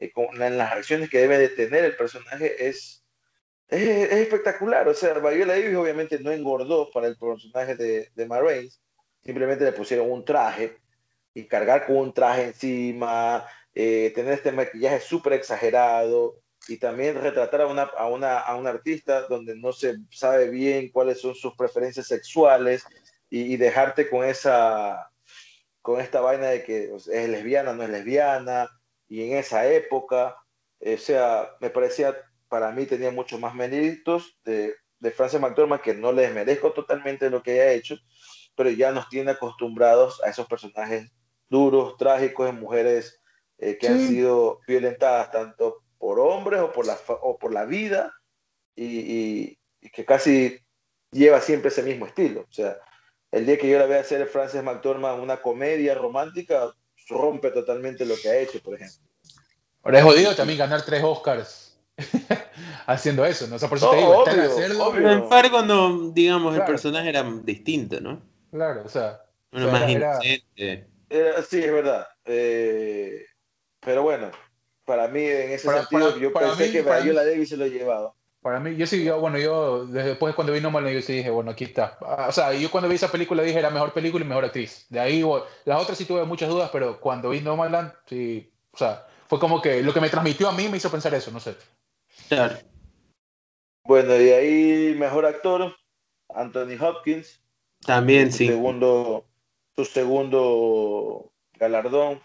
eh, en las acciones que debe de tener el personaje es, es, espectacular. O sea, Viola Davis obviamente no engordó para el personaje de, de simplemente le pusieron un traje y cargar con un traje encima, eh, tener este maquillaje súper exagerado y también retratar a una, a, una, a un artista donde no se sabe bien cuáles son sus preferencias sexuales y, dejarte con esa con esta vaina de que es lesbiana, no es lesbiana, y en esa época, o sea, me parecía, para mí tenía mucho más méritos de, de Frances McDormand, que no les merezco totalmente lo que haya hecho, pero ya nos tiene acostumbrados a esos personajes duros, trágicos, de mujeres eh, que han sido violentadas tanto por hombres o por la, o por la vida y, que casi lleva siempre ese mismo estilo. O sea, el día que yo la vea hacer Frances McDormand una comedia romántica, rompe totalmente lo que ha hecho, por ejemplo. Ahora es jodido también ganar tres Oscars haciendo eso, ¿no? O sea, por eso te digo, hacerlo, Pero en embargo, no, digamos, el personaje era distinto, ¿no? Claro, o sea. Uno más inocente. sí, es verdad. Eh, pero bueno, para mí en ese sentido, yo pensé que Viola Davis se lo llevaba. Para mí, yo sí, yo, bueno, yo después cuando vi Nomadland, yo sí dije, bueno, aquí está. Ah, o sea, yo cuando vi esa película dije, la mejor película y mejor actriz. De ahí, las otras sí tuve muchas dudas, pero cuando vi Nomadland, sí, o sea, fue como que lo que me transmitió a mí me hizo pensar eso, no sé. Claro. Bueno, y ahí mejor actor, Anthony Hopkins. También, sí. Segundo, su segundo galardón.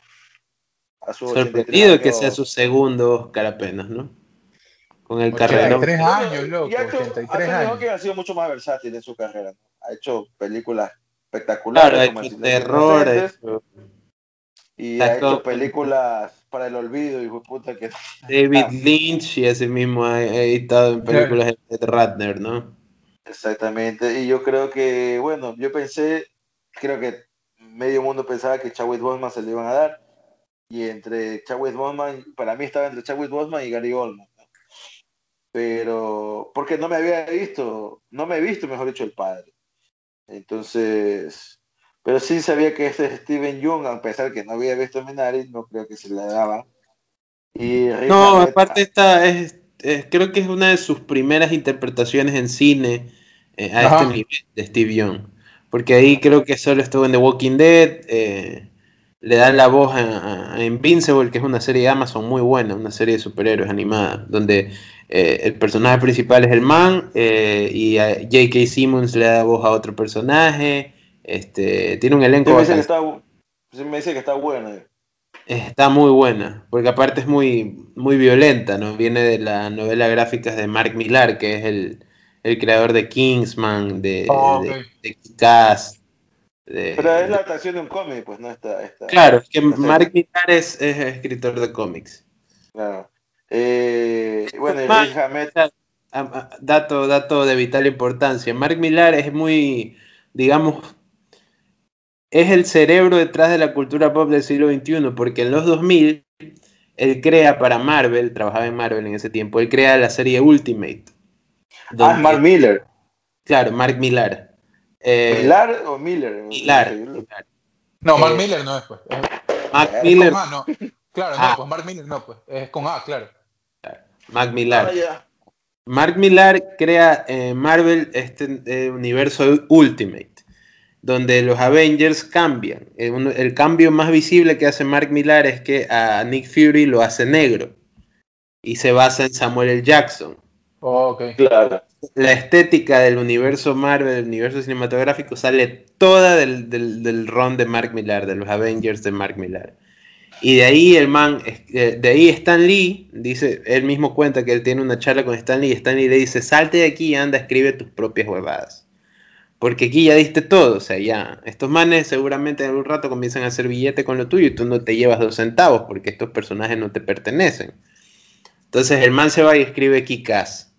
A su Sorprendido que sea su segundo Oscar apenas, ¿no? Con el carrera. 83 años, loco. Y ha hecho, 83 años. ha sido mucho más versátil en su carrera. Ha hecho películas espectaculares. Claro, ha hecho terror. Y ha hecho películas para el olvido, hijo de puta que. David Lynch y ese mismo ha, editado en películas de Ratner, ¿no? Exactamente. Y yo creo que, bueno, yo pensé, creo que medio mundo pensaba que Chadwick Boseman se le iban a dar. Y entre Chadwick Boseman, para mí estaba entre Chadwick Boseman y Gary Oldman pero porque no me había visto, no me he visto, mejor dicho, el padre. Entonces, pero sí sabía que este es Steven Young, a pesar que no había visto Minari, no creo que se le daba. Y no, aparte esta es, creo que es una de sus primeras interpretaciones en cine eh, a este nivel de Steve Young, porque ahí creo que solo estuvo en The Walking Dead. Eh, le dan la voz a, Invincible, que es una serie de Amazon muy buena, una serie de superhéroes animada, donde eh, el personaje principal es el man eh, y a J.K. Simmons le da voz a otro personaje. Este, tiene un elenco. me, dice que está, me dice que está buena. Está muy buena, porque aparte es muy, muy violenta, ¿no? Viene de la novela gráfica de Mark Millar, que es el, creador de Kingsman, de, oh, de, pero es la adaptación de un cómic, pues no está. claro, es que Mark Millar es, escritor de cómics. Claro. Eh, bueno, dato, dato de vital importancia. Mark Millar es muy, digamos, es el cerebro detrás de la cultura pop del siglo XXI, porque en los 2000 él crea para Marvel, trabajaba en Marvel en ese tiempo, él crea la serie Ultimate. Ah, Mark Miller. Claro, Mark Millar. Eh, ¿Millar o Miller? Millar. No, Mark eh, Miller no es, pues. Mark Miller. no. Claro, no, pues Mark Miller no, pues. Es con A, claro. Mark Millar. Ah, Mark Millar crea eh, Marvel este universo Ultimate, donde los Avengers cambian. El, cambio más visible que hace Mark Millar es que a Nick Fury lo hace negro y se basa en Samuel L. Jackson. Oh, ok. Claro la estética del universo Marvel, del universo cinematográfico, sale toda del, del, ron de Mark Millar, de los Avengers de Mark Millar. Y de ahí el man, eh, de ahí Stan Lee, dice, él mismo cuenta que él tiene una charla con Stan Lee y Stan Lee le dice, salte de aquí y anda, escribe tus propias huevadas. Porque aquí ya diste todo, o sea, ya, estos manes seguramente en algún rato comienzan a hacer billete con lo tuyo y tú no te llevas dos centavos porque estos personajes no te pertenecen. Entonces el man se va y escribe Kikas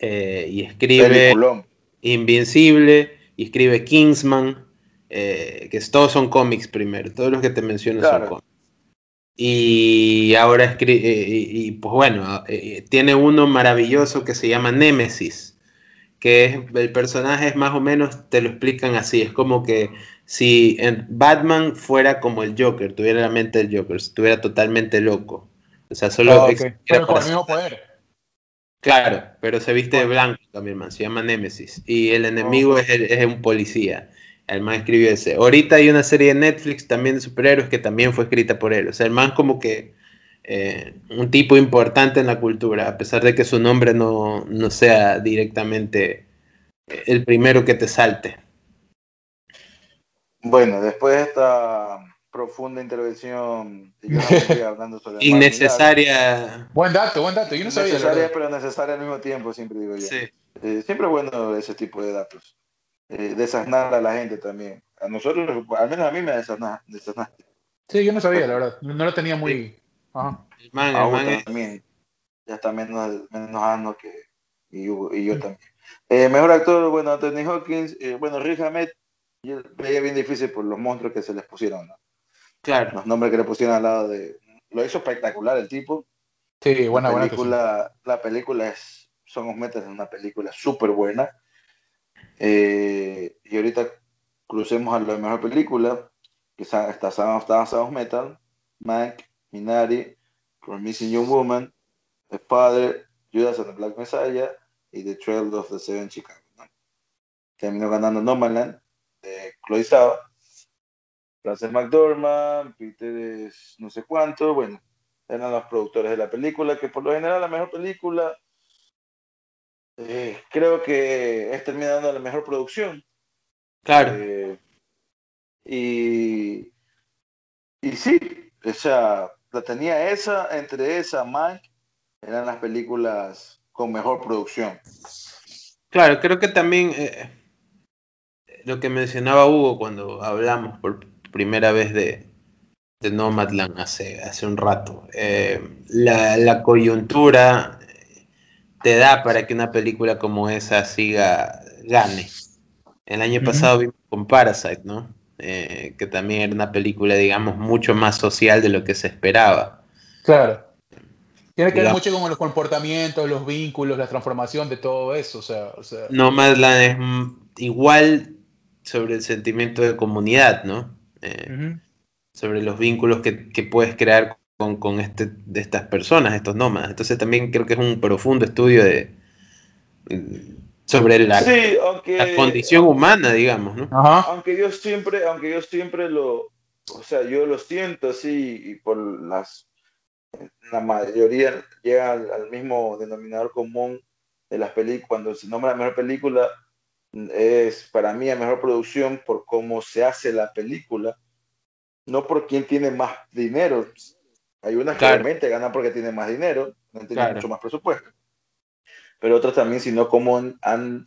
eh, y escribe Invincible, y escribe Kingsman, eh, que todos son cómics primero, todos los que te menciono son cómics. Y ahora escribe, eh, y, pues bueno, tiene uno maravilloso que se llama Nemesis, que es, el personaje es más o menos, te lo explican así, es como que si Batman fuera como el Joker, tuviera la mente del Joker, estuviera totalmente loco. O sea, solo... Ah, Pero con el mismo poder. Claro, pero se viste de blanco también, man. Se llama Nemesis. Y el enemigo es, un policía. El man escribió ese. Ahorita hay una serie de Netflix también de superhéroes que también fue escrita por él. O sea, el man como que eh, un tipo importante en la cultura, a pesar de que su nombre no, no sea directamente el primero que te salte. Bueno, después de esta profunda intervención hablando sobre innecesaria. Buen dato, buen dato. Yo no sabía. Necesaria, pero necesaria al mismo tiempo, siempre digo yo. Eh, siempre bueno ese tipo de datos. eh, desasnar a la gente también. A nosotros, al menos a mí me desasnaste. Sí, yo no sabía, la verdad. No lo tenía muy. Ajá. El man, el man también. Ya está menos, menos que. Y, y yo también. Eh, mejor actor, bueno, Anthony Hawkins. Eh, bueno, Rick Hamed. Yo veía bien difícil por los monstruos que se les pusieron, ¿no? Claro. Los nombres que le pusieron al lado de. Lo hizo espectacular el tipo. Sí, buena, la película, La película es. Somos metas en una película súper buena. Eh, y ahorita crucemos a la mejor película, que está, está Sound Metal, Mank, Minari, Promising Young Woman, The Father, Judas and the Black Messiah y The Trail of the Seven Chicago. Terminó ganando Nomadland de Chloe Zhao, Frances McDormand, Peter no sé cuánto, bueno, eran los productores de la película, que por lo general la mejor película eh, creo que es terminando la mejor producción. Claro. Eh, y, y sí, o sea, la tenía esa, entre esa, Mike, eran las películas con mejor producción. Claro, creo que también eh, lo que mencionaba Hugo cuando hablamos por primera vez de, de Nomadland hace, hace un rato, la, la, coyuntura te da para que una película como esa siga, gane. El año pasado vimos con Parasite, ¿no? Eh, que también era una película, digamos, mucho más social de lo que se esperaba. Claro. Tiene que ver mucho con los comportamientos, los vínculos, la transformación de todo eso. O sea, o sea... No más la es igual sobre el sentimiento de comunidad, ¿no? Eh, sobre los vínculos que, que puedes crear con, este, de estas personas, estos nómadas. Entonces también creo que es un profundo estudio de sobre la, condición humana, digamos, ¿no? Aunque yo siempre, aunque yo siempre lo, o sea, yo lo siento así y por las, la mayoría llega al, mismo denominador común de las películas, cuando se nombra la mejor película, es para mí la mejor producción por cómo se hace la película, no por quién tiene más dinero, hay unas que realmente ganan porque tienen más dinero, tienen mucho más presupuesto. Pero otras también, sino cómo han,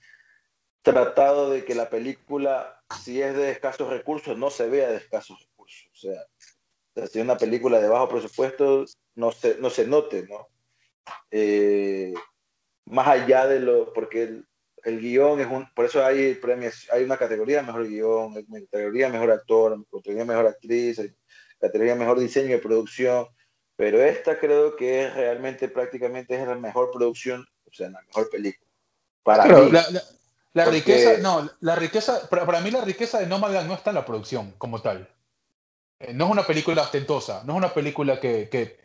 tratado de que la película, si es de escasos recursos, no se vea de escasos recursos. O sea, si es una película de bajo presupuesto, no se, no se note, ¿no? Eh, más allá de lo, porque el, guion es un, por eso hay premios, hay una categoría mejor guion, categoría mejor actor, categoría mejor actriz, categoría mejor diseño de producción, pero esta creo que es realmente prácticamente es la mejor producción, o sea, la mejor película. Para mí. La, riqueza, no, la riqueza, para, mí la riqueza de Nomadland no está en la producción como tal. Eh, no es una película ostentosa, no es una película que, que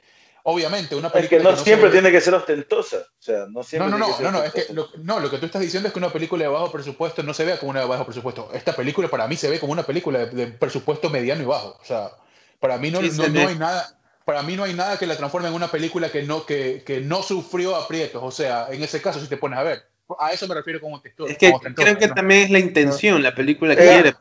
obviamente, una película. Es que no, siempre tiene que ser ostentosa. O sea, no siempre. No, no, no, no, no, es que lo, no, lo que tú estás diciendo es que una película de bajo presupuesto no se vea como una de bajo presupuesto. Esta película para mí se ve como una película de, presupuesto mediano y bajo. O sea, para mí no, no, no hay nada para mí no hay nada que la transforme en una película que no, que, que no sufrió aprietos. O sea, en ese caso, si te pones a ver. A eso me refiero como textura. Es que creo que también es la intención, la película quiere.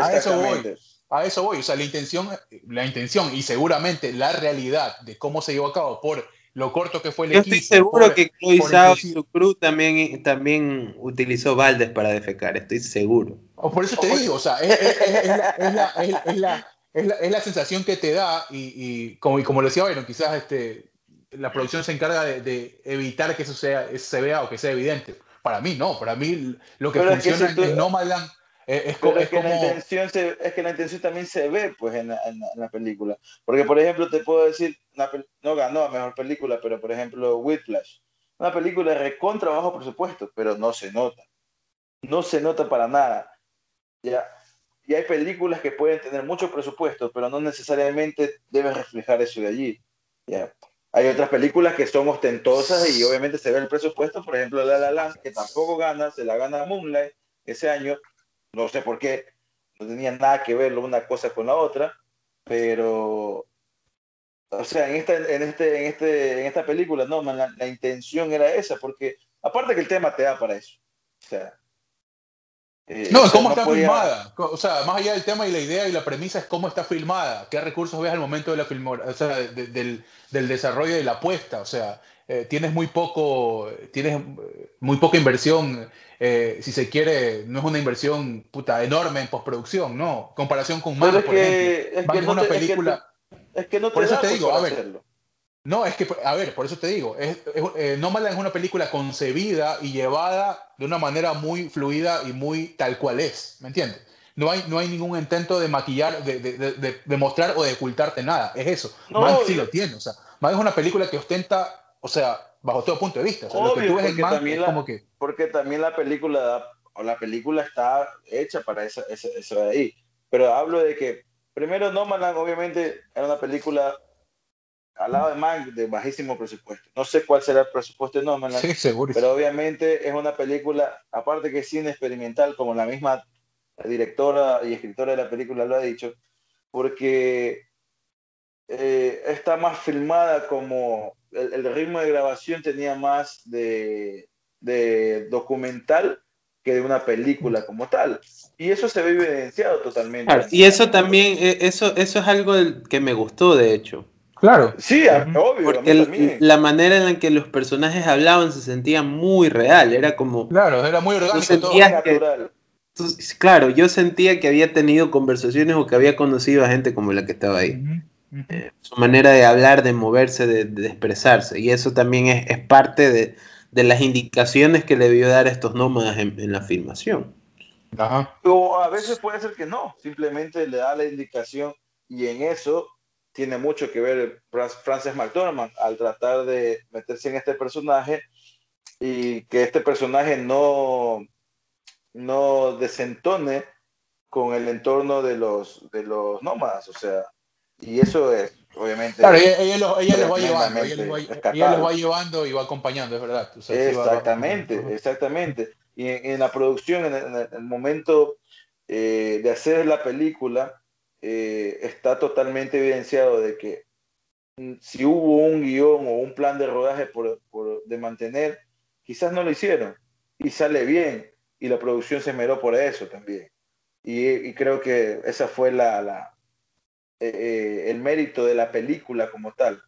a eso voy. A eso voy. O sea, la intención, la intención y seguramente la realidad de cómo se llevó a cabo por lo corto que fue el Yo estoy seguro que Chloe Zhao y su crew también, también utilizó baldes para defecar, estoy seguro. O por eso te digo, o sea, es la es la, es la, sensación que te da y, como, y como lo decía bueno, quizás este, la producción se encarga de, evitar que eso sea, se vea o que sea evidente. Para mí no, para mí lo que funciona en Nomadland es, es, es, que La intención es que la intención también se ve pues en la, en la, película. Porque por ejemplo te puedo decir, no ganó a mejor película, pero por ejemplo Whiplash, una película recontra bajo presupuesto, pero no se nota. No se nota para nada. Ya, y hay películas que pueden tener mucho presupuesto, pero no necesariamente deben reflejar eso de allí. ¿ya? Hay otras películas que son ostentosas y obviamente se ve el presupuesto, por ejemplo La La Land, que tampoco gana, se la gana Moonlight ese año, no sé por qué, no tenía nada que ver una cosa con la otra, pero o sea, en esta, en este, en este, en esta película, no, la, la, intención era esa, porque aparte que el tema te da para eso. O sea, eh, no, cómo está filmada. O sea, más allá del tema y la idea y la premisa es cómo está filmada, qué recursos ves al momento de la o sea, del, del, desarrollo de la apuesta. O sea, eh, tienes muy poco, tienes muy poca inversión, eh, si se quiere, no es una inversión puta enorme en postproducción, no, comparación con Mank, por ejemplo. Es que no una película... Es que, no te por eso te digo, a ver, no, es que, a ver, por eso te digo, es, es, eh, es una película concebida y llevada de una manera muy fluida y muy tal cual es, ¿me entiendes? No hay, no hay ningún intento de maquillar, de, de, de, mostrar o de ocultarte nada, es eso. No, Mank sí lo tiene, o sea, Mank es una película que ostenta, o sea, bajo todo punto de vista. O sea, lo que tú ves en Mank es como que... Porque también la película, o la película está hecha para eso, eso, eso de ahí. Pero hablo de que, primero, No Man obviamente era una película al lado de Mank de bajísimo presupuesto. No sé cuál será el presupuesto de Nomadland, sí, seguro. pero obviamente es una película, aparte que es cine experimental, como la misma directora y escritora de la película lo ha dicho, porque eh, está más filmada como el, ritmo de grabación tenía más de, de, documental que de una película como tal. Y eso se ve evidenciado totalmente. y eso también, eh, eso, eso es algo que me gustó, de hecho. Claro. Sí, obvio. Porque la manera en la que los personajes hablaban se sentía muy real, era como... Claro, era muy orgánico, todo natural. claro, yo sentía que había tenido conversaciones o que había conocido a gente como la que estaba ahí. Eh, su manera de hablar, de moverse, de, expresarse. Y eso también es, parte de, las indicaciones que le debió dar a estos nómadas en, la filmación. Ajá. O a veces puede ser que no, simplemente le da la indicación y en eso tiene mucho que ver Frances McDormand al tratar de meterse en este personaje y que este personaje no, no desentone con el entorno de los, de los nómadas, o sea, y eso es, obviamente... Claro, ella, lo, va llevando, ella, lo va llevando y va acompañando, es verdad. exactamente, exactamente. Y en, la producción, en el, momento eh, de hacer la película, eh, está totalmente evidenciado de que mm, si hubo un guion o un plan de rodaje por, de mantener, quizás no lo hicieron y sale bien y la producción se esmeró por eso también. Y, creo que esa fue la, la eh, el mérito de la película como tal.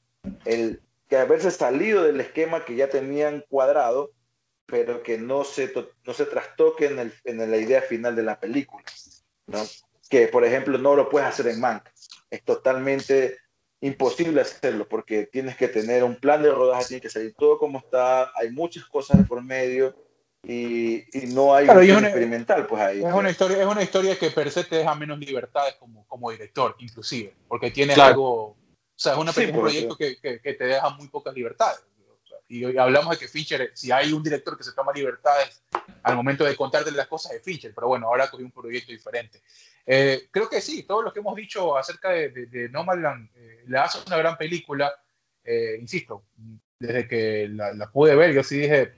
El que haberse salido del esquema que ya tenían cuadrado, pero que no se, no se trastoque en, el, en la idea final de la película. ¿no? que por ejemplo no lo puedes hacer en Mank. Es totalmente imposible hacerlo porque tienes que tener un plan de rodaje, tiene que salir todo como está, hay muchas cosas por medio y, no hay un experimental pues ahí. Es una, historia, es una historia que per se te deja menos libertades como, como director, inclusive, porque tiene algo, o sea, es una, un proyecto que, que, que, te deja muy pocas libertades. Y hablamos de que Fincher, si hay un director que se toma libertades al momento de contarte las cosas, es Fincher, pero bueno, ahora cogió un proyecto diferente. Eh, creo que sí, todo lo que hemos dicho acerca de, de, Nomadland eh, le hace una gran película. Eh, insisto, desde que la, pude ver, yo sí dije,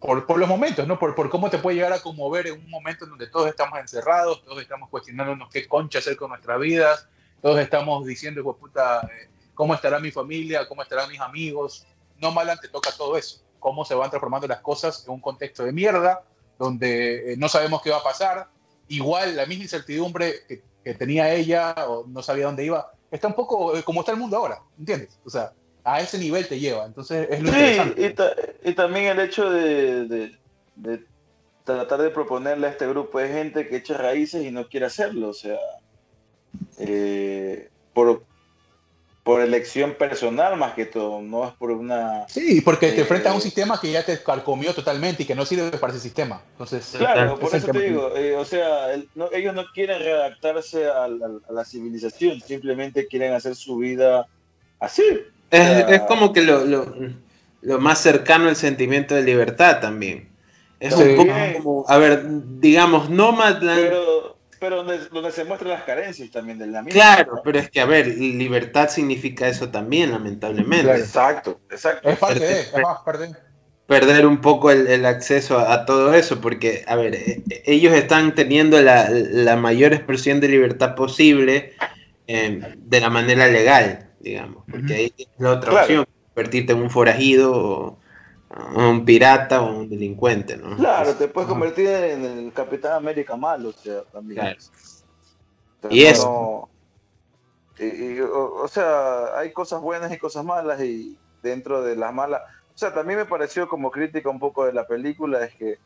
por, por los momentos, ¿no? Por, por, cómo te puede llegar a conmover en un momento en donde todos estamos encerrados, todos estamos cuestionándonos qué concha hacer con nuestras vidas, todos estamos diciendo, pues puta, ¿cómo estará mi familia? ¿Cómo estarán mis amigos? Nomadland te toca todo eso, cómo se van transformando las cosas en un contexto de mierda, donde no sabemos qué va a pasar, igual la misma incertidumbre que, tenía ella o no sabía dónde iba, está un poco eh, como está el mundo ahora, ¿entiendes? O sea, a ese nivel te lleva, entonces es lo sí, interesante. Y, también el hecho de, tratar de proponerle a este grupo de gente que echa raíces y no quiere hacerlo, o sea, eh, por, por elección personal más que todo, no es por una... Sí, porque te enfrentas a un eh, sistema que ya te carcomió totalmente y que no sirve para ese sistema. Entonces, claro, por eso te digo, eh, o sea, ellos no quieren readaptarse a, la civilización, simplemente quieren hacer su vida así. Es, como que lo, lo, lo, más cercano al sentimiento de libertad también. Es un poco como, a ver, digamos, Nomadland pero donde, se muestran las carencias también de la misma. Claro, pero es que, a ver, libertad significa eso también, lamentablemente. exacto, exacto. Es parte de, es Perder un poco el, acceso a, todo eso, porque, a ver, e, e, ellos están teniendo la, mayor expresión de libertad posible em, de la manera legal, digamos, porque ahí es la otra opción, convertirte en un forajido o un pirata o un delincuente, ¿no? Claro, te puedes convertir en el Capitán América malo, o sea, también. y eso. o, sea, hay cosas buenas y cosas malas y dentro de las malas, o sea, también me pareció como crítica un poco de la película, es que,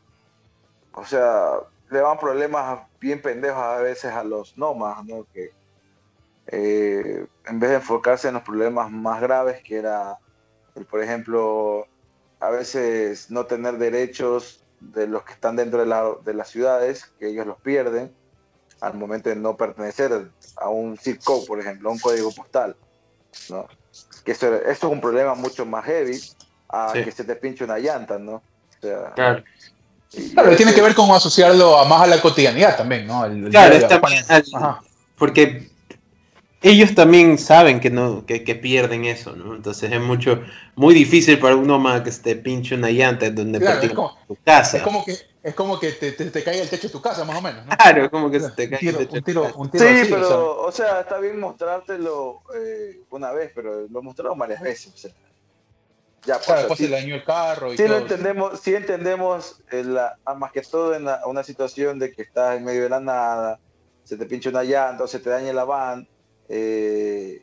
o sea, le van problemas bien pendejos a veces a los nómadas, ¿no? Que eh, en vez de enfocarse en los problemas más graves, que era, por ejemplo, a veces no tener derechos de los que están dentro de, de las ciudades, que ellos los pierden al momento de no pertenecer a un zip code, por ejemplo, a un código postal. ¿no? Que eso, es un problema mucho más heavy a que se te pinche una llanta, ¿no? O sea, claro. tiene que ver con asociarlo a más a la cotidianidad también, ¿no? claro, porque ellos también saben que no que, pierden eso, ¿no? Entonces es mucho muy difícil para uno más que se te pinche una llanta donde claro, tu casa. Es como que es como que te, te, caiga el techo de tu casa, más o menos. ¿no? Claro, como que se te caiga el techo. Un tiro, un tiro sí, pero, o sea, está bien mostrártelo eh, una vez, pero lo mostraron varias veces. O sea. Ya, claro, después sí, el carro y sí Lo entendemos, sí entendemos, eh, la, más que todo en una situación de que estás en medio de la nada, se te pincha una llanta o se te daña la van, eh,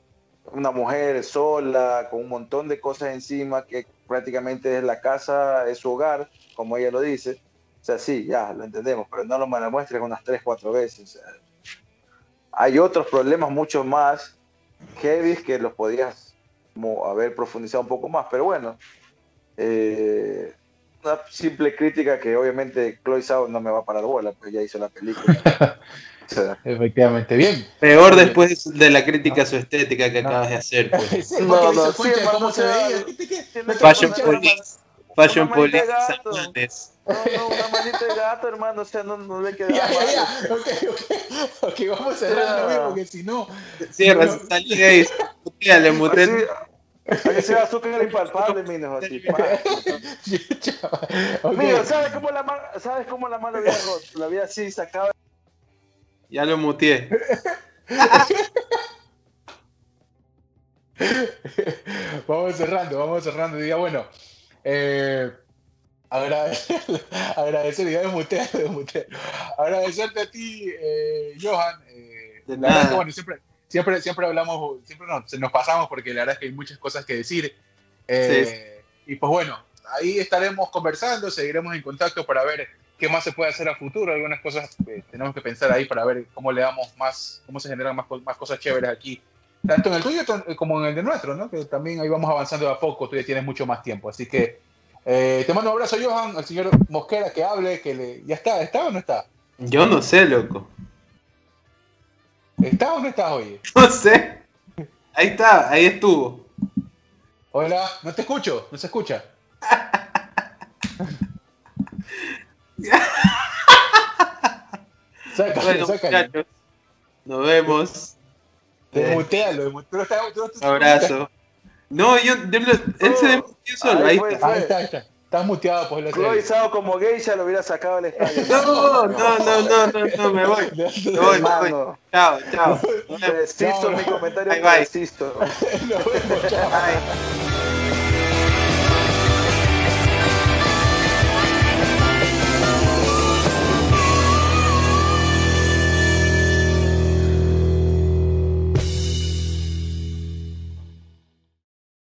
una mujer sola, con un montón de cosas encima, que prácticamente es la casa, es su hogar, como ella lo dice. O sea, sí, ya, lo entendemos, pero no lo muestres unas 3, 4 veces. hay otros problemas mucho más heavy que los podías haber profundizado un poco más, pero bueno, eh, una simple crítica que obviamente Chloe Zhao no me va a parar bola, pues ya hizo la película. Efectivamente, bien. Peor después de la crítica a su estética que acabas de hacer. Pues. no, no, sí, cómo se veía. Fashion Police. Fashion Police. No, no, una manita de gato, hermano, o sea, no, no le queda ya, ya, ya. Ok, ok. Ok, vamos a cerrar porque si no. Cierra, no, salí de ahí. Le muté. Así sea azúcar impalpable, mijo, así. okay. ¿sabes cómo la mano, ¿sabes cómo la mano había, la había así sacado ya lo muteé. vamos cerrando, vamos cerrando. Diga, bueno, eh, agradecer, agradecer, diga, mutear, Agradecerte a ti, eh, Johan. Eh, la verdad que, bueno, siempre, siempre, siempre hablamos, siempre nos, nos pasamos porque la verdad es que hay muchas cosas que decir. Eh, y pues bueno, ahí estaremos conversando, seguiremos en contacto para ver qué más se puede hacer a futuro, algunas cosas que tenemos que pensar ahí para ver cómo le damos más, cómo se generan más, más cosas chéveres aquí, tanto en el tuyo como en el de nuestro, ¿no? Que también ahí vamos avanzando de a poco, tú ya tienes mucho más tiempo, así que eh, te mando un abrazo, Johan, al señor Mosquera que hable, que le... ¿Ya está? ¿Está o no está? Yo no sé, loco. ¿Está o no está, oye? No sé. Ahí está, ahí estuvo. Hola, no te escucho, no se escucha. sácalo, sácalo. Nos vemos. Desmutealo, eh, Abrazo. No, yo, yo él se desmuteó solo. Ahí, está. ahí está, ahí está. Estás muteado por la Chloe como gay ya lo hubiera sacado al estadio. No, no, no, no, no, no, me voy. Me voy, me voy. Chao, chao. Desisto mi comentario. Bye, bye. Desisto. Nos vemos, chao. Bye.